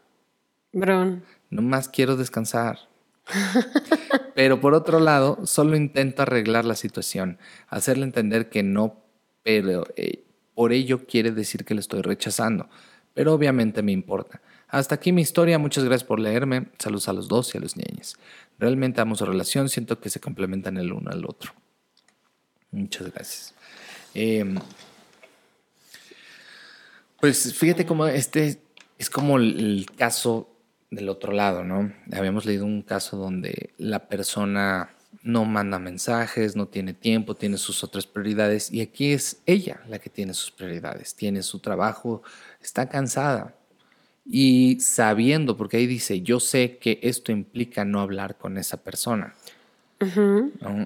Bron. No más quiero descansar. pero por otro lado, solo intento arreglar la situación, hacerle entender que no, pero eh, por ello quiere decir que le estoy rechazando, pero obviamente me importa. Hasta aquí mi historia, muchas gracias por leerme, saludos a los dos y a los niños. Realmente amo su relación, siento que se complementan el uno al otro. Muchas gracias. Em, pues fíjate cómo este es como el caso del otro lado, ¿no? Habíamos leído un caso donde la persona no manda mensajes, no tiene tiempo, tiene sus otras prioridades y aquí es ella la que tiene sus prioridades, tiene su trabajo, está cansada y sabiendo, porque ahí dice, yo sé que esto implica no hablar con esa persona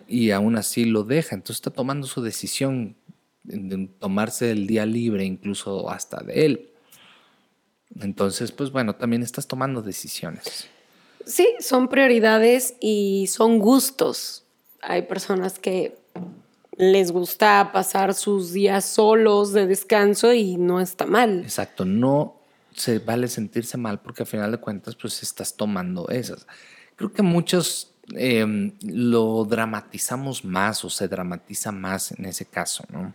y aún así lo deja, entonces está tomando su decisión de tomarse el día libre incluso hasta de él. Entonces, pues bueno, también estás tomando decisiones. Sí, son prioridades y son gustos. Hay personas que les gusta pasar sus días solos de descanso y no está mal. Exacto, no se vale sentirse mal porque al final de cuentas pues estás tomando esas. Creo que muchos em, lo dramatizamos más o se dramatiza más en ese caso, ¿no?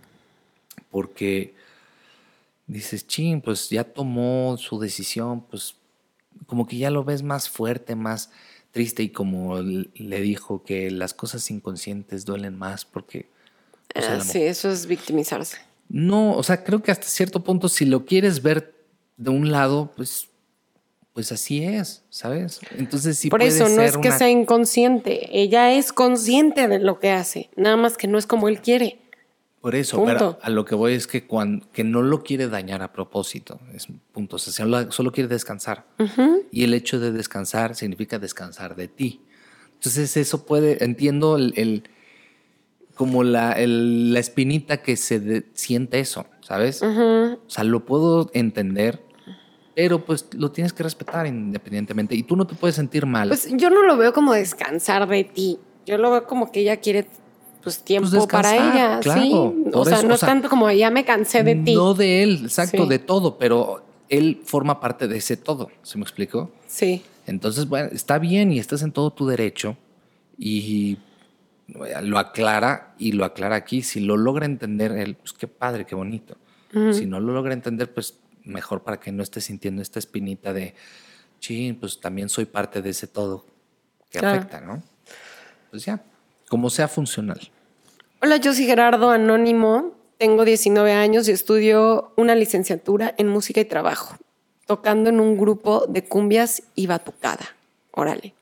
Porque dices, ching, pues ya tomó su decisión, pues como que ya lo ves más fuerte, más triste y como le dijo que las cosas inconscientes duelen más porque... Ah, sí, eso es victimizarse. No, o sea, creo que hasta cierto punto si lo quieres ver de un lado, pues, pues así es, ¿sabes? Entonces sí Por puede eso no ser es que una- sea inconsciente, ella es consciente de lo que hace, nada más que no es como él quiere. Por eso, Punto. pero a lo que voy es que cuando que no lo quiere dañar a propósito, es punto. O sea, solo, solo quiere descansar. Y el hecho de descansar significa descansar de ti. Entonces, eso puede, entiendo el, el- como la, el- la espinita que se de- siente eso, ¿sabes? O sea, lo puedo entender, pero pues lo tienes que respetar independientemente. Y tú no te puedes sentir mal. Pues yo no lo veo como descansar de ti, yo lo veo como que ella quiere pues tiempo para ella, claro, sí. O sea, eso, no o es sea, tanto como ya me cansé de ti. No de él, exacto, Sí. de todo, pero él forma parte de ese todo. ¿Se me explicó? Sí. Entonces, bueno, está bien y estás en todo tu derecho y lo aclara y lo aclara aquí. Si lo logra entender él, pues qué padre, qué bonito. Si no lo logra entender, pues mejor para que no esté sintiendo esta espinita de, sí, pues también soy parte de ese todo que Claro. afecta, ¿no? Pues ya, como sea funcional. Hola, yo soy Gerardo Anónimo, tengo 19 años y estudio una licenciatura en música y trabajo, tocando en un grupo de cumbias y batucada. Órale.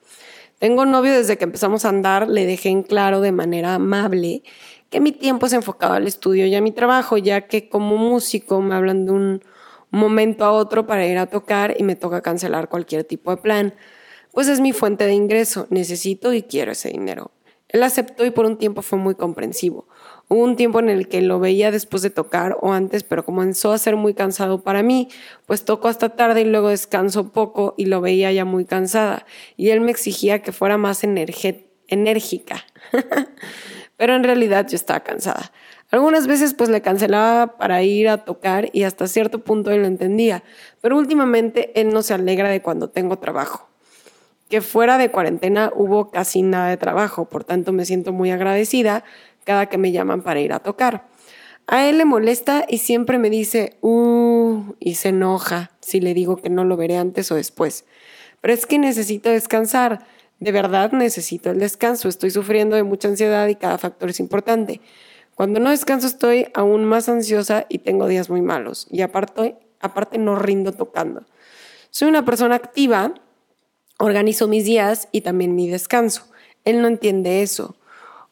Tengo novio desde que empezamos a andar, le dejé en claro de manera amable que mi tiempo es enfocado al estudio y a mi trabajo, ya que como músico me hablan de un momento a otro para ir a tocar y me toca cancelar cualquier tipo de plan, pues es mi fuente de ingreso, necesito y quiero ese dinero. Él aceptó y por un tiempo fue muy comprensivo. Hubo un tiempo en el que lo veía después de tocar o antes, pero comenzó a ser muy cansado para mí, pues toco hasta tarde y luego descanso poco y lo veía ya muy cansada. Y él me exigía que fuera más enérgica. pero en realidad yo estaba cansada. Algunas veces pues le cancelaba para ir a tocar y hasta cierto punto él lo entendía, pero últimamente él no se alegra de cuando tengo trabajo que fuera de cuarentena hubo casi nada de trabajo, por tanto me siento muy agradecida cada que me llaman para ir a tocar. A él le molesta y siempre me dice, uh, y se enoja si le digo que no lo veré antes o después. Pero es que necesito descansar, de verdad necesito el descanso, estoy sufriendo de mucha ansiedad y cada factor es importante. Cuando no descanso estoy aún más ansiosa y tengo días muy malos, y aparte, aparte no rindo tocando. Soy una persona activa, Organizo mis días y también mi descanso. Él no entiende eso.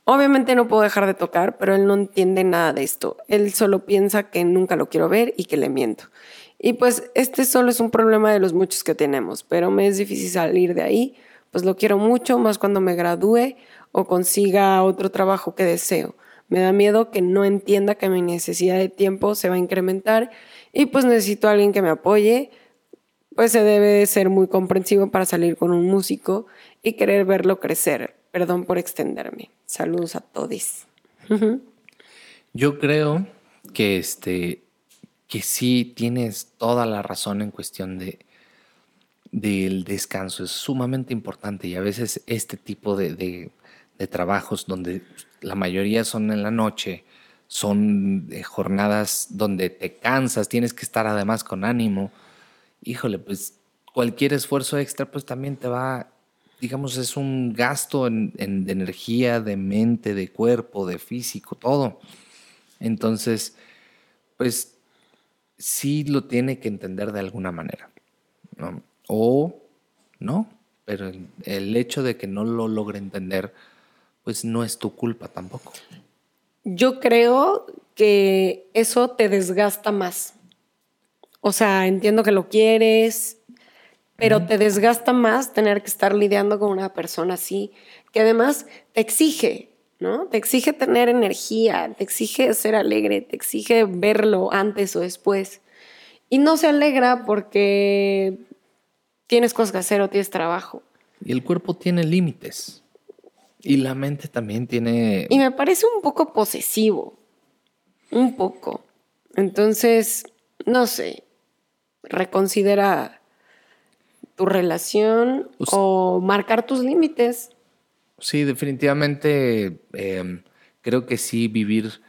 Obviamente no puedo dejar de tocar, pero él no entiende nada de esto. Él solo piensa que nunca lo quiero ver y que le miento. Y pues este solo es un problema de los muchos que tenemos, pero me es difícil salir de ahí, pues lo quiero mucho, más cuando me gradúe o consiga otro trabajo que deseo. Me da miedo que no entienda que mi necesidad de tiempo se va a incrementar y pues necesito a alguien que me apoye, pues se debe de ser muy comprensivo para salir con un músico y querer verlo crecer. Perdón por extenderme. Saludos a todos. Yo creo que este que sí tienes toda la razón en cuestión de del descanso. Es sumamente importante y a veces este tipo de, de- de trabajos donde la mayoría son en la noche, son eh, jornadas donde te cansas, tienes que estar además con ánimo. Híjole, pues cualquier esfuerzo extra pues también te va, digamos, es un gasto en- en- de energía, de mente, de cuerpo, de físico, todo. Entonces, pues sí lo tiene que entender de alguna manera. ¿no? O no, pero el- el hecho de que no lo logre entender, pues no es tu culpa tampoco. Yo creo que eso te desgasta más. O sea, entiendo que lo quieres, pero te desgasta más tener que estar lidiando con una persona así, que además te exige, ¿no? Te exige tener energía, te exige ser alegre, te exige verlo antes o después. Y no se alegra porque tienes cosas que hacer o tienes trabajo. Y el cuerpo tiene límites. Y la mente también tiene... Y me parece un poco posesivo. Un poco. Entonces, no sé. Reconsidera tu relación Us- o marcar tus límites. Sí, definitivamente eh, creo que sí vivir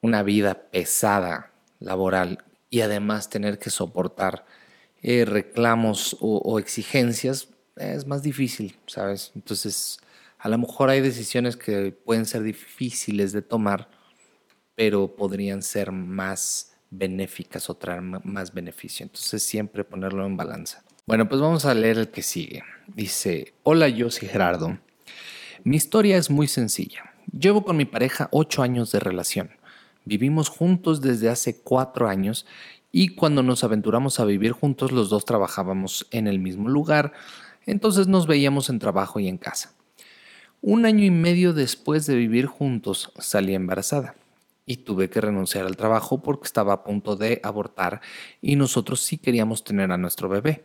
una vida pesada laboral y además tener que soportar eh, reclamos o, o exigencias es más difícil, ¿sabes? Entonces, a lo mejor hay decisiones que pueden ser difíciles de tomar, pero podrían ser más benéficas o traer más beneficio. Entonces siempre ponerlo en balanza. Bueno, pues vamos a leer el que sigue. Dice, hola, yo soy Gerardo. Mi historia es muy sencilla. Llevo con mi pareja ocho años de relación. Vivimos juntos desde hace cuatro años y cuando nos aventuramos a vivir juntos los dos trabajábamos en el mismo lugar, entonces nos veíamos en trabajo y en casa. Un año y medio después de vivir juntos salí embarazada y tuve que renunciar al trabajo porque estaba a punto de abortar y nosotros sí queríamos tener a nuestro bebé.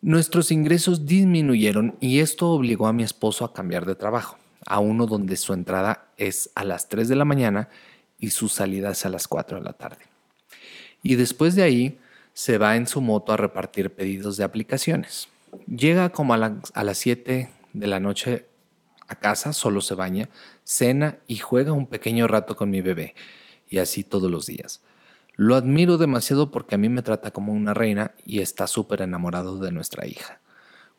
Nuestros ingresos disminuyeron y esto obligó a mi esposo a cambiar de trabajo, a uno donde su entrada es a las 3 de la mañana y su salida es a las 4 de la tarde. Y después de ahí se va en su moto a repartir pedidos de aplicaciones. Llega como a, a las 7 de la noche a casa, solo se baña, cena y juega un pequeño rato con mi bebé, y así todos los días. Lo admiro demasiado porque a mí me trata como una reina y está súper enamorado de nuestra hija.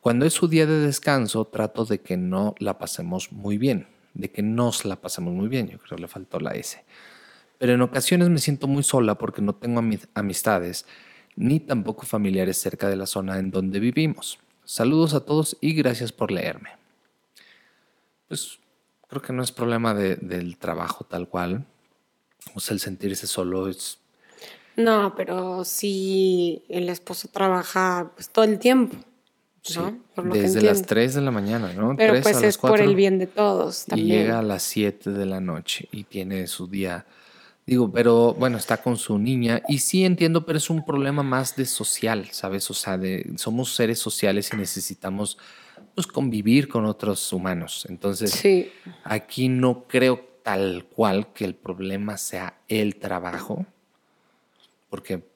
Cuando es su día de descanso, trato de que no la pasemos muy bien, de que nos la pasemos muy bien, yo creo que le faltó la S. Pero en ocasiones me siento muy sola porque no tengo amistades ni tampoco familiares cerca de la zona en donde vivimos. Saludos a todos y gracias por leerme. Pues creo que no es problema del trabajo tal cual. O sea, el sentirse solo es no, pero si el esposo trabaja pues, todo el tiempo. ¿no? Desde las 3 de la mañana, ¿no? Pero pues es por el bien de todos también. Y llega a las 7 de la noche y tiene su día. Digo, pero bueno, está con su niña y sí entiendo, pero es un problema más de social, ¿sabes? O sea, de, somos seres sociales y necesitamos pues, convivir con otros humanos. Entonces, aquí no creo tal cual que el problema sea el trabajo, porque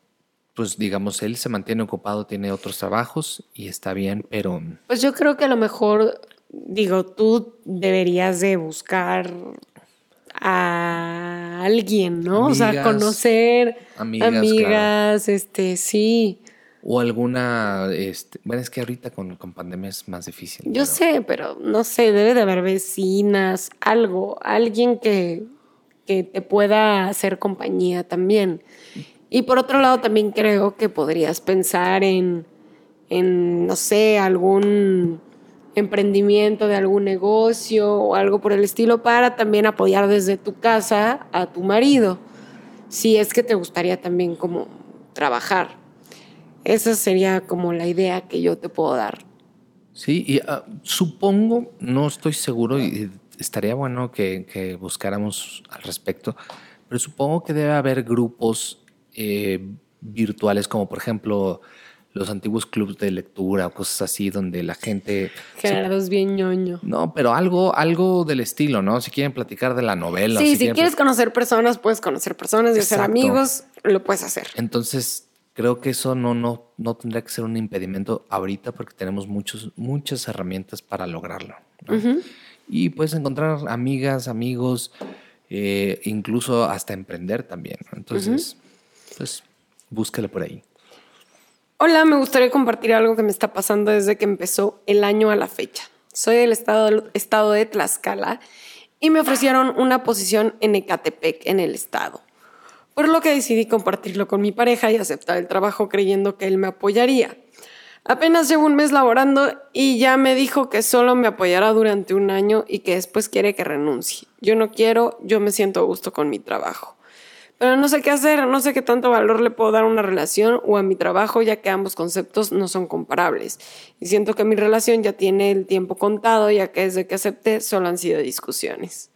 pues digamos, él se mantiene ocupado, tiene otros trabajos y está bien, pero... Pues yo creo que a lo mejor, digo, tú deberías de buscar a alguien, ¿no? o sea, conocer amigas, este, sí. O alguna, este, bueno, es que ahorita con, con pandemia es más difícil. Yo sé, pero no sé, debe de haber vecinas, algo, alguien que, que te pueda hacer compañía también. Y por otro lado, también creo que podrías pensar en, en, no sé, algún emprendimiento de algún negocio o algo por el estilo para también apoyar desde tu casa a tu marido, si es que te gustaría también como trabajar. Esa sería como la idea que yo te puedo dar. Sí, y ah, supongo, no estoy seguro, y estaría bueno que, que buscáramos al respecto, pero supongo que debe haber grupos eh, virtuales, como por ejemplo los antiguos clubes de lectura o cosas así, donde la gente. Gerardo es bien ñoño. No, pero algo, algo del estilo, ¿no? Si quieren platicar de la novela. Sí, si, quieres conocer personas, puedes conocer personas y hacer amigos, lo puedes hacer. Entonces, creo que eso no, no, no tendría que ser un impedimento ahorita porque tenemos muchos, muchas herramientas para lograrlo. Y puedes encontrar amigas, amigos, eh, incluso hasta emprender también. Entonces pues búscala por ahí. Hola, me gustaría compartir algo que me está pasando desde que empezó el año a la fecha. Soy del estado, estado de Tlaxcala y me ofrecieron una posición en Ecatepec, en el estado. Por lo que decidí compartirlo con mi pareja y aceptar el trabajo creyendo que él me apoyaría. Apenas llevo un mes laborando y ya me dijo que solo me apoyará durante un año y que después quiere que renuncie. Yo no quiero, yo me siento a gusto con mi trabajo. Pero no sé qué hacer, no sé qué tanto valor le puedo dar a una relación o a mi trabajo, ya que ambos conceptos no son comparables. Y siento que mi relación ya tiene el tiempo contado, ya que desde que acepté solo han sido discusiones.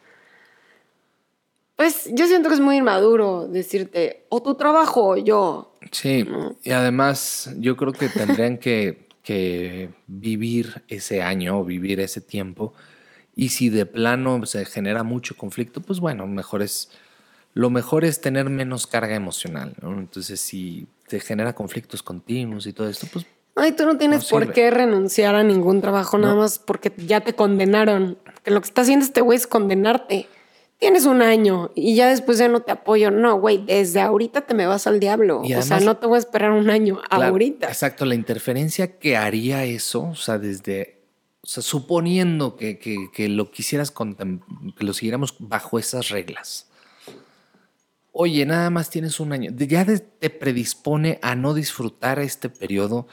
Pues yo siento que es muy inmaduro decirte, o tu trabajo o yo. Sí, y además yo creo que tendrían que, que vivir ese año o vivir ese tiempo. Y si de plano se genera mucho conflicto, pues bueno, mejor es lo mejor es tener menos carga emocional. Entonces, si te genera conflictos continuos y todo esto, pues... Ay, tú no tienes por qué renunciar a ningún trabajo nada más porque ya te condenaron. Que lo que está haciendo este güey es condenarte. Tienes un año y ya después ya no te apoyo. No, güey, desde ahorita te me vas al diablo. o sea, no te voy a esperar un año ahorita. Exacto, la interferencia que haría eso, o sea, desde o sea, suponiendo que, que, que, lo quisieras, que lo siguiéramos bajo esas reglas oye, nada más tienes un año, ya te predispone a no disfrutar este periodo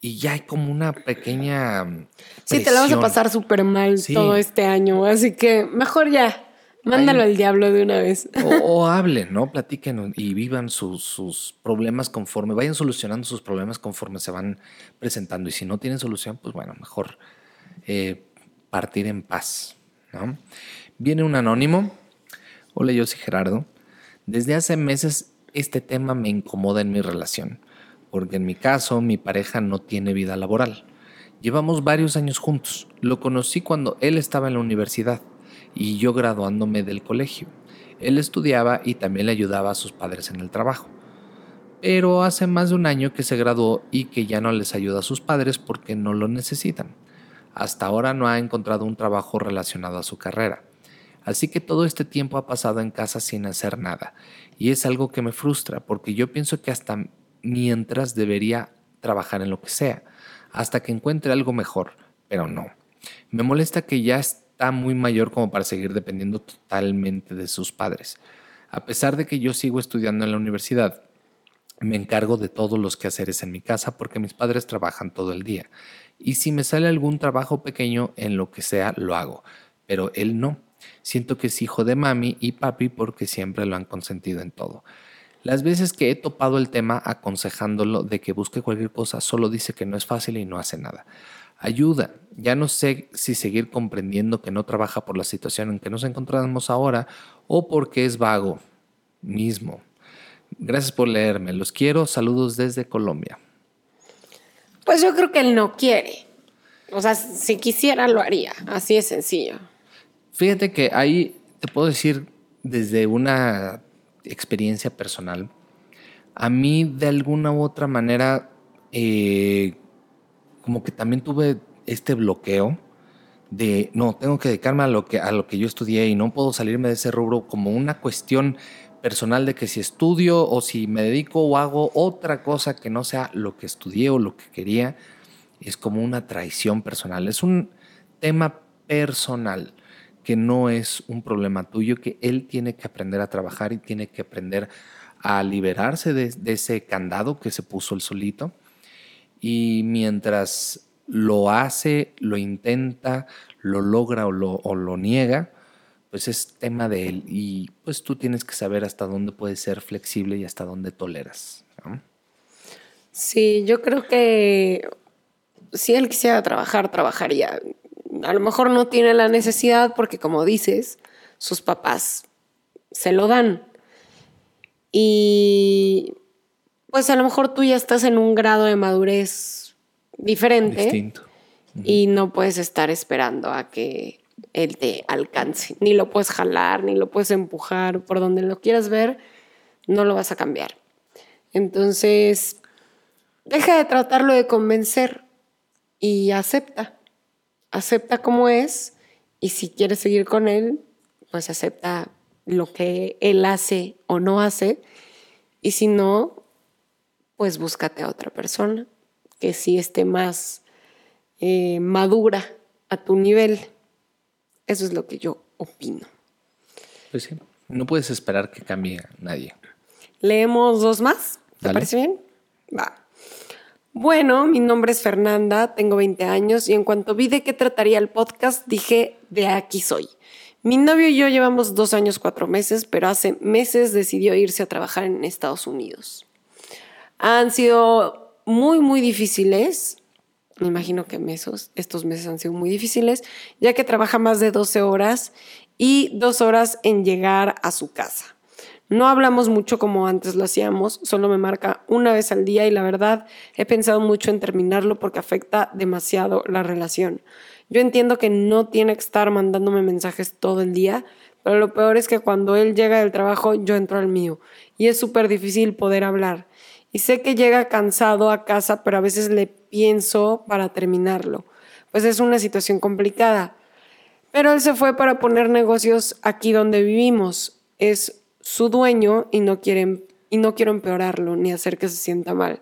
y ya hay como una pequeña... Sí, te la vas a pasar súper mal todo este año, así que mejor ya. Mándalo al diablo de una vez. O, hablen, ¿no? Platiquen y vivan sus, problemas conforme, vayan solucionando sus problemas conforme se van presentando. Y si no tienen solución, pues bueno, mejor eh, partir en paz, ¿no? Viene un anónimo. Hola, yo soy Gerardo. Desde hace meses este tema me incomoda en mi relación, porque en mi caso mi pareja no tiene vida laboral. Llevamos varios años juntos. Lo conocí cuando él estaba en la universidad y yo graduándome del colegio. Él estudiaba y también le ayudaba a sus padres en el trabajo. Pero hace más de un año que se graduó y que ya no les ayuda a sus padres porque no lo necesitan. Hasta ahora no ha encontrado un trabajo relacionado a su carrera. Así que todo este tiempo ha pasado en casa sin hacer nada. Y es algo que me frustra porque yo pienso que hasta mientras debería trabajar en lo que sea, hasta que encuentre algo mejor, pero no. Me molesta que ya muy mayor como para seguir dependiendo totalmente de sus padres. A pesar de que yo sigo estudiando en la universidad, me encargo de todos los quehaceres en mi casa porque mis padres trabajan todo el día. Y si me sale algún trabajo pequeño en lo que sea, lo hago. Pero él no. Siento que es hijo de mami y papi porque siempre lo han consentido en todo. Las veces que he topado el tema aconsejándolo de que busque cualquier cosa, solo dice que no es fácil y no hace nada ayuda. Ya no sé si seguir comprendiendo que no trabaja por la situación en que nos encontramos ahora o porque es vago mismo. Gracias por leerme. Los quiero. Saludos desde Colombia. Pues yo creo que él no quiere. O sea, si quisiera lo haría. Así es sencillo. Fíjate que ahí te puedo decir desde una experiencia personal. A mí de alguna u otra manera eh, como que también tuve este bloqueo de, no, tengo que dedicarme a lo que, a lo que yo estudié y no puedo salirme de ese rubro como una cuestión personal de que si estudio o si me dedico o hago otra cosa que no sea lo que estudié o lo que quería, es como una traición personal. Es un tema personal que no es un problema tuyo, que él tiene que aprender a trabajar y tiene que aprender a liberarse de, de ese candado que se puso el solito y mientras lo hace, lo intenta, lo logra o lo, niega, pues es tema de él y pues tú tienes que saber hasta dónde puedes ser flexible y hasta dónde toleras. Sí, yo creo que si él quisiera trabajar, trabajaría. A lo mejor no tiene la necesidad porque como dices, sus papás se lo dan. Y pues a lo mejor tú ya estás en un grado de madurez diferente. Distinto. Y no puedes estar esperando a que él te alcance. Ni lo puedes jalar, ni lo puedes empujar. Por donde lo quieras ver, no lo vas a cambiar. Entonces, deja de tratarlo de convencer y acepta. Acepta como es y si quieres seguir con él, pues acepta lo que él hace o no hace. Y si no, pues búscate a otra persona que sí esté más eh, madura a tu nivel. Eso es lo que yo opino. Pues sí, no puedes esperar que cambie nadie. Leemos dos más. ¿Te parece bien? Va. Bueno, mi nombre es Fernanda, tengo 20 años y en cuanto vi de qué trataría el podcast, dije, de aquí soy. Mi novio y yo llevamos dos años, cuatro meses, pero hace meses decidió irse a trabajar en Estados Unidos han sido muy, muy difíciles. Me imagino que estos meses han sido muy difíciles, ya que trabaja más de 12 horas y dos horas en llegar a su casa. No hablamos mucho como antes lo hacíamos, solo me marca una vez al día y la verdad he pensado mucho en terminarlo porque afecta demasiado la relación. Yo entiendo que no tiene que estar mandándome mensajes todo el día, pero lo peor es que cuando él llega del trabajo yo entro al mío y es súper difícil poder hablar. Y sé que llega cansado a casa, pero a veces le pienso para terminarlo. Pues es una situación complicada. Pero él se fue para poner negocios aquí donde vivimos. Es su dueño y no, quiere, y no quiero empeorarlo ni hacer que se sienta mal.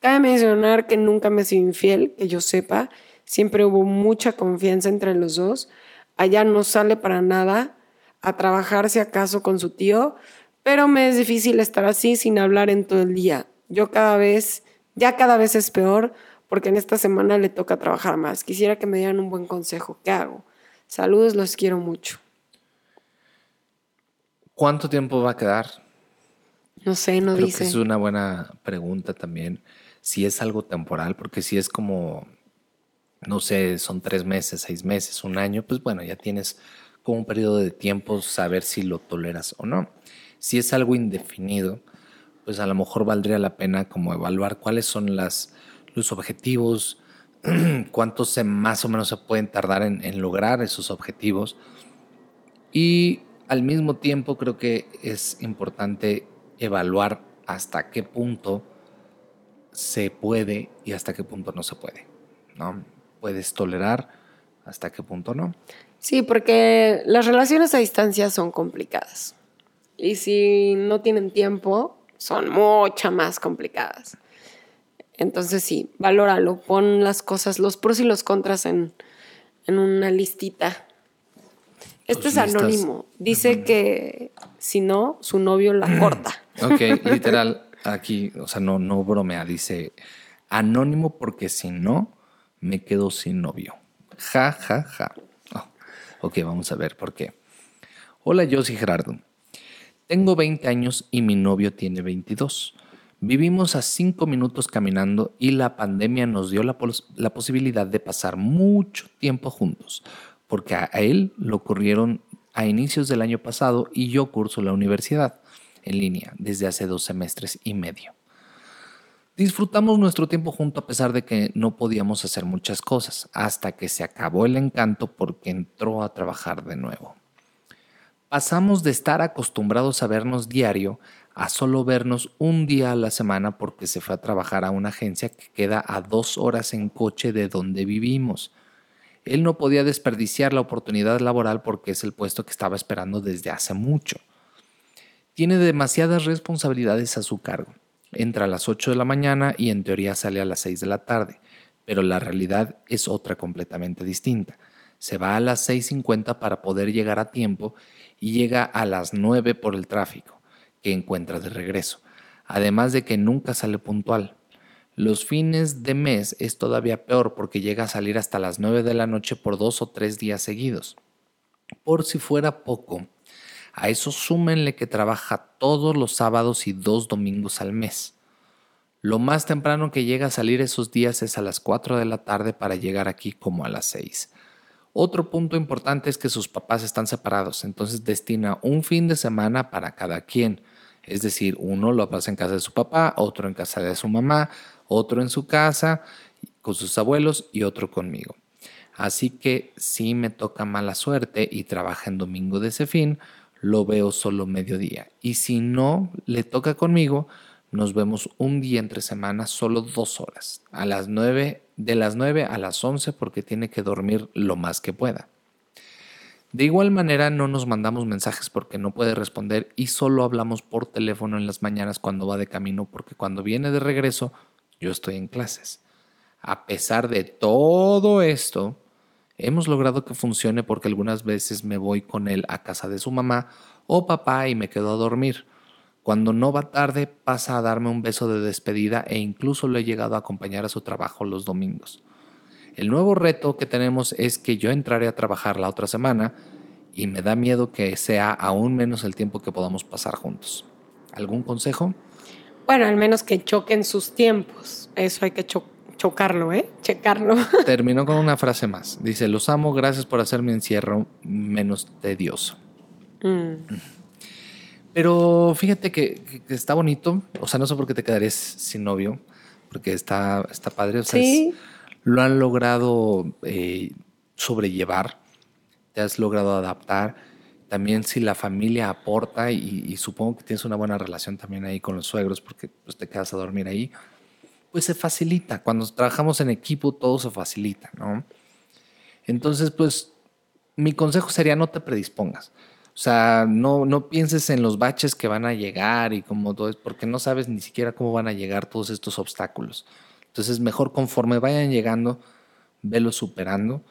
Cabe mencionar que nunca me he sido infiel, que yo sepa. Siempre hubo mucha confianza entre los dos. Allá no sale para nada a trabajar si acaso con su tío, pero me es difícil estar así sin hablar en todo el día. Yo cada vez, ya cada vez es peor porque en esta semana le toca trabajar más. Quisiera que me dieran un buen consejo. ¿Qué hago? Saludos, los quiero mucho. ¿Cuánto tiempo va a quedar? No sé, no Creo dice. que es una buena pregunta también. Si es algo temporal, porque si es como, no sé, son tres meses, seis meses, un año, pues bueno, ya tienes como un periodo de tiempo saber si lo toleras o no. Si es algo indefinido, pues a lo mejor valdría la pena como evaluar cuáles son los objetivos, cuántos se, más o menos se pueden tardar en, en lograr esos objetivos. Y al mismo tiempo creo que es importante evaluar hasta qué punto se puede y hasta qué punto no se puede. ¿no? Puedes tolerar hasta qué punto no. Sí, porque las relaciones a distancia son complicadas. Y si no tienen tiempo, son mucho más complicadas. Entonces sí, valóralo, pon las cosas, los pros y los contras en, en una listita. Este es listas. anónimo. Dice que si no, su novio la corta. Ok, literal, aquí, o sea, no, no bromea, dice anónimo porque si no, me quedo sin novio. Ja, ja, ja. Oh, ok, vamos a ver por qué. Hola, yo soy Gerardo. Tengo 20 años y mi novio tiene 22. Vivimos a 5 minutos caminando y la pandemia nos dio la, la posibilidad de pasar mucho tiempo juntos, porque a a él lo ocurrieron a inicios del año pasado y yo curso la universidad en línea desde hace dos semestres y medio. Disfrutamos nuestro tiempo junto a pesar de que no podíamos hacer muchas cosas, hasta que se acabó el encanto porque entró a trabajar de nuevo. Pasamos de estar acostumbrados a vernos diario a solo vernos un día a la semana porque se fue a trabajar a una agencia que queda a dos horas en coche de donde vivimos. Él no podía desperdiciar la oportunidad laboral porque es el puesto que estaba esperando desde hace mucho. Tiene demasiadas responsabilidades a su cargo. Entra a las 8 de la mañana y en teoría sale a las 6 de la tarde, pero la realidad es otra completamente distinta. Se va a las 6.50 para poder llegar a tiempo y llega a las 9 por el tráfico que encuentra de regreso, además de que nunca sale puntual. Los fines de mes es todavía peor porque llega a salir hasta las 9 de la noche por dos o tres días seguidos. Por si fuera poco, a eso súmenle que trabaja todos los sábados y dos domingos al mes. Lo más temprano que llega a salir esos días es a las 4 de la tarde para llegar aquí como a las 6. Otro punto importante es que sus papás están separados, entonces destina un fin de semana para cada quien. Es decir, uno lo pasa en casa de su papá, otro en casa de su mamá, otro en su casa con sus abuelos y otro conmigo. Así que si me toca mala suerte y trabaja en domingo de ese fin, lo veo solo mediodía. Y si no le toca conmigo, nos vemos un día entre semanas, solo dos horas, a las 9, de las 9 a las 11 porque tiene que dormir lo más que pueda. De igual manera no nos mandamos mensajes porque no puede responder y solo hablamos por teléfono en las mañanas cuando va de camino porque cuando viene de regreso yo estoy en clases. A pesar de todo esto, hemos logrado que funcione porque algunas veces me voy con él a casa de su mamá o papá y me quedo a dormir. Cuando no va tarde pasa a darme un beso de despedida e incluso lo he llegado a acompañar a su trabajo los domingos. El nuevo reto que tenemos es que yo entraré a trabajar la otra semana y me da miedo que sea aún menos el tiempo que podamos pasar juntos. ¿Algún consejo? Bueno, al menos que choquen sus tiempos. Eso hay que cho- chocarlo, ¿eh? Checarlo. Terminó con una frase más. Dice, los amo, gracias por hacer mi encierro menos tedioso. Mm. Pero fíjate que, está bonito. O sea, no sé por qué te quedarías sin novio, porque está, está padre. O sea, Sí. es- lo han logrado eh, sobrellevar, te has logrado adaptar. También si la familia aporta y, y supongo que tienes una buena relación también ahí con los suegros porque pues, te quedas a dormir ahí, pues se facilita. Cuando trabajamos en equipo todo se facilita, ¿no? Entonces, pues mi consejo sería no te predispongas. O sea, no, no pienses en los baches que van a llegar y como todo es, porque no sabes ni siquiera cómo van a llegar todos estos obstáculos. Entonces, mejor conforme vayan llegando, velos superando.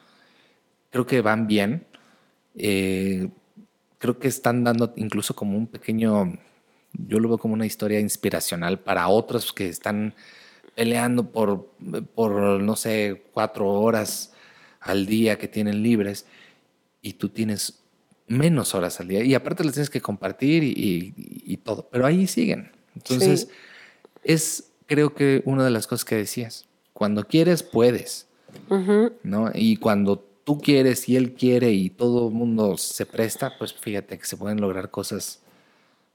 Creo que van bien. Eh, creo que están dando incluso como un pequeño Yo lo veo como una historia inspiracional para otros que están peleando por, por no sé, cuatro horas al día que tienen libres y tú tienes menos horas al día y aparte les tienes que compartir y, todo, pero ahí siguen. Entonces, es creo que una de las cosas que decías, cuando quieres, puedes, ¿no? Y cuando tú quieres y él quiere y todo el mundo se presta, pues fíjate que se pueden lograr cosas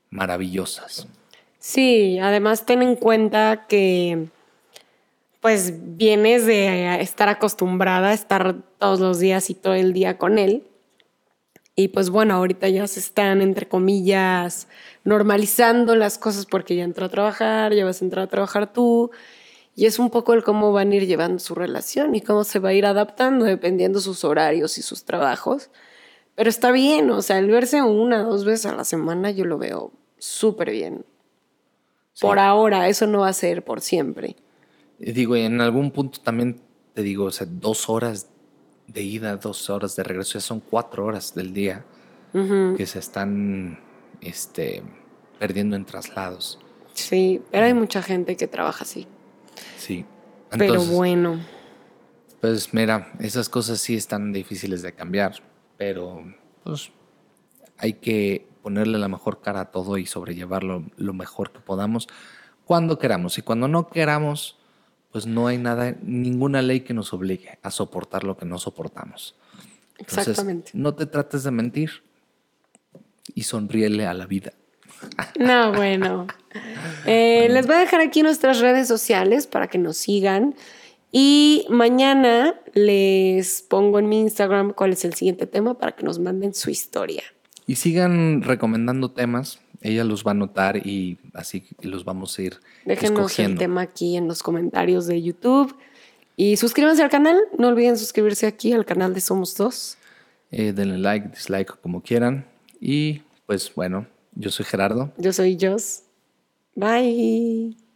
maravillosas. Sí, además ten en cuenta que pues vienes de estar acostumbrada a estar todos los días y todo el día con él. Y pues bueno, ahorita ya se están, entre comillas, normalizando las cosas porque ya entró a trabajar, ya vas a entrar a trabajar tú. Y es un poco el cómo van a ir llevando su relación y cómo se va a ir adaptando dependiendo sus horarios y sus trabajos. Pero está bien, o sea, el verse una, dos veces a la semana yo lo veo súper bien. Por ahora, eso no va a ser por siempre. Digo, en algún punto también te digo, o sea, dos horas de ida, dos horas de regreso, ya son cuatro horas del día que se están este, perdiendo en traslados. Sí, pero hay mucha gente que trabaja así. Sí. pero bueno. Pues mira, esas cosas sí están difíciles de cambiar, pero pues hay que ponerle la mejor cara a todo y sobrellevarlo lo mejor que podamos cuando queramos. Y cuando no queramos, pues no hay nada, ninguna ley que nos obligue a soportar lo que no soportamos. Exactamente. no te trates de mentir y sonríele a la vida. No, bueno. Eh, les voy a dejar aquí nuestras redes sociales para que nos sigan. Y mañana les pongo en mi Instagram cuál es el siguiente tema para que nos manden su historia. Y sigan recomendando temas ella los va a notar y así los vamos a ir Déjenos el tema aquí en los comentarios de YouTube. Y suscríbanse al canal. No olviden suscribirse aquí al canal de Somos Dos. Eh, denle like, dislike, como quieran. Y pues bueno, yo soy Gerardo. Yo soy Jos. Bye.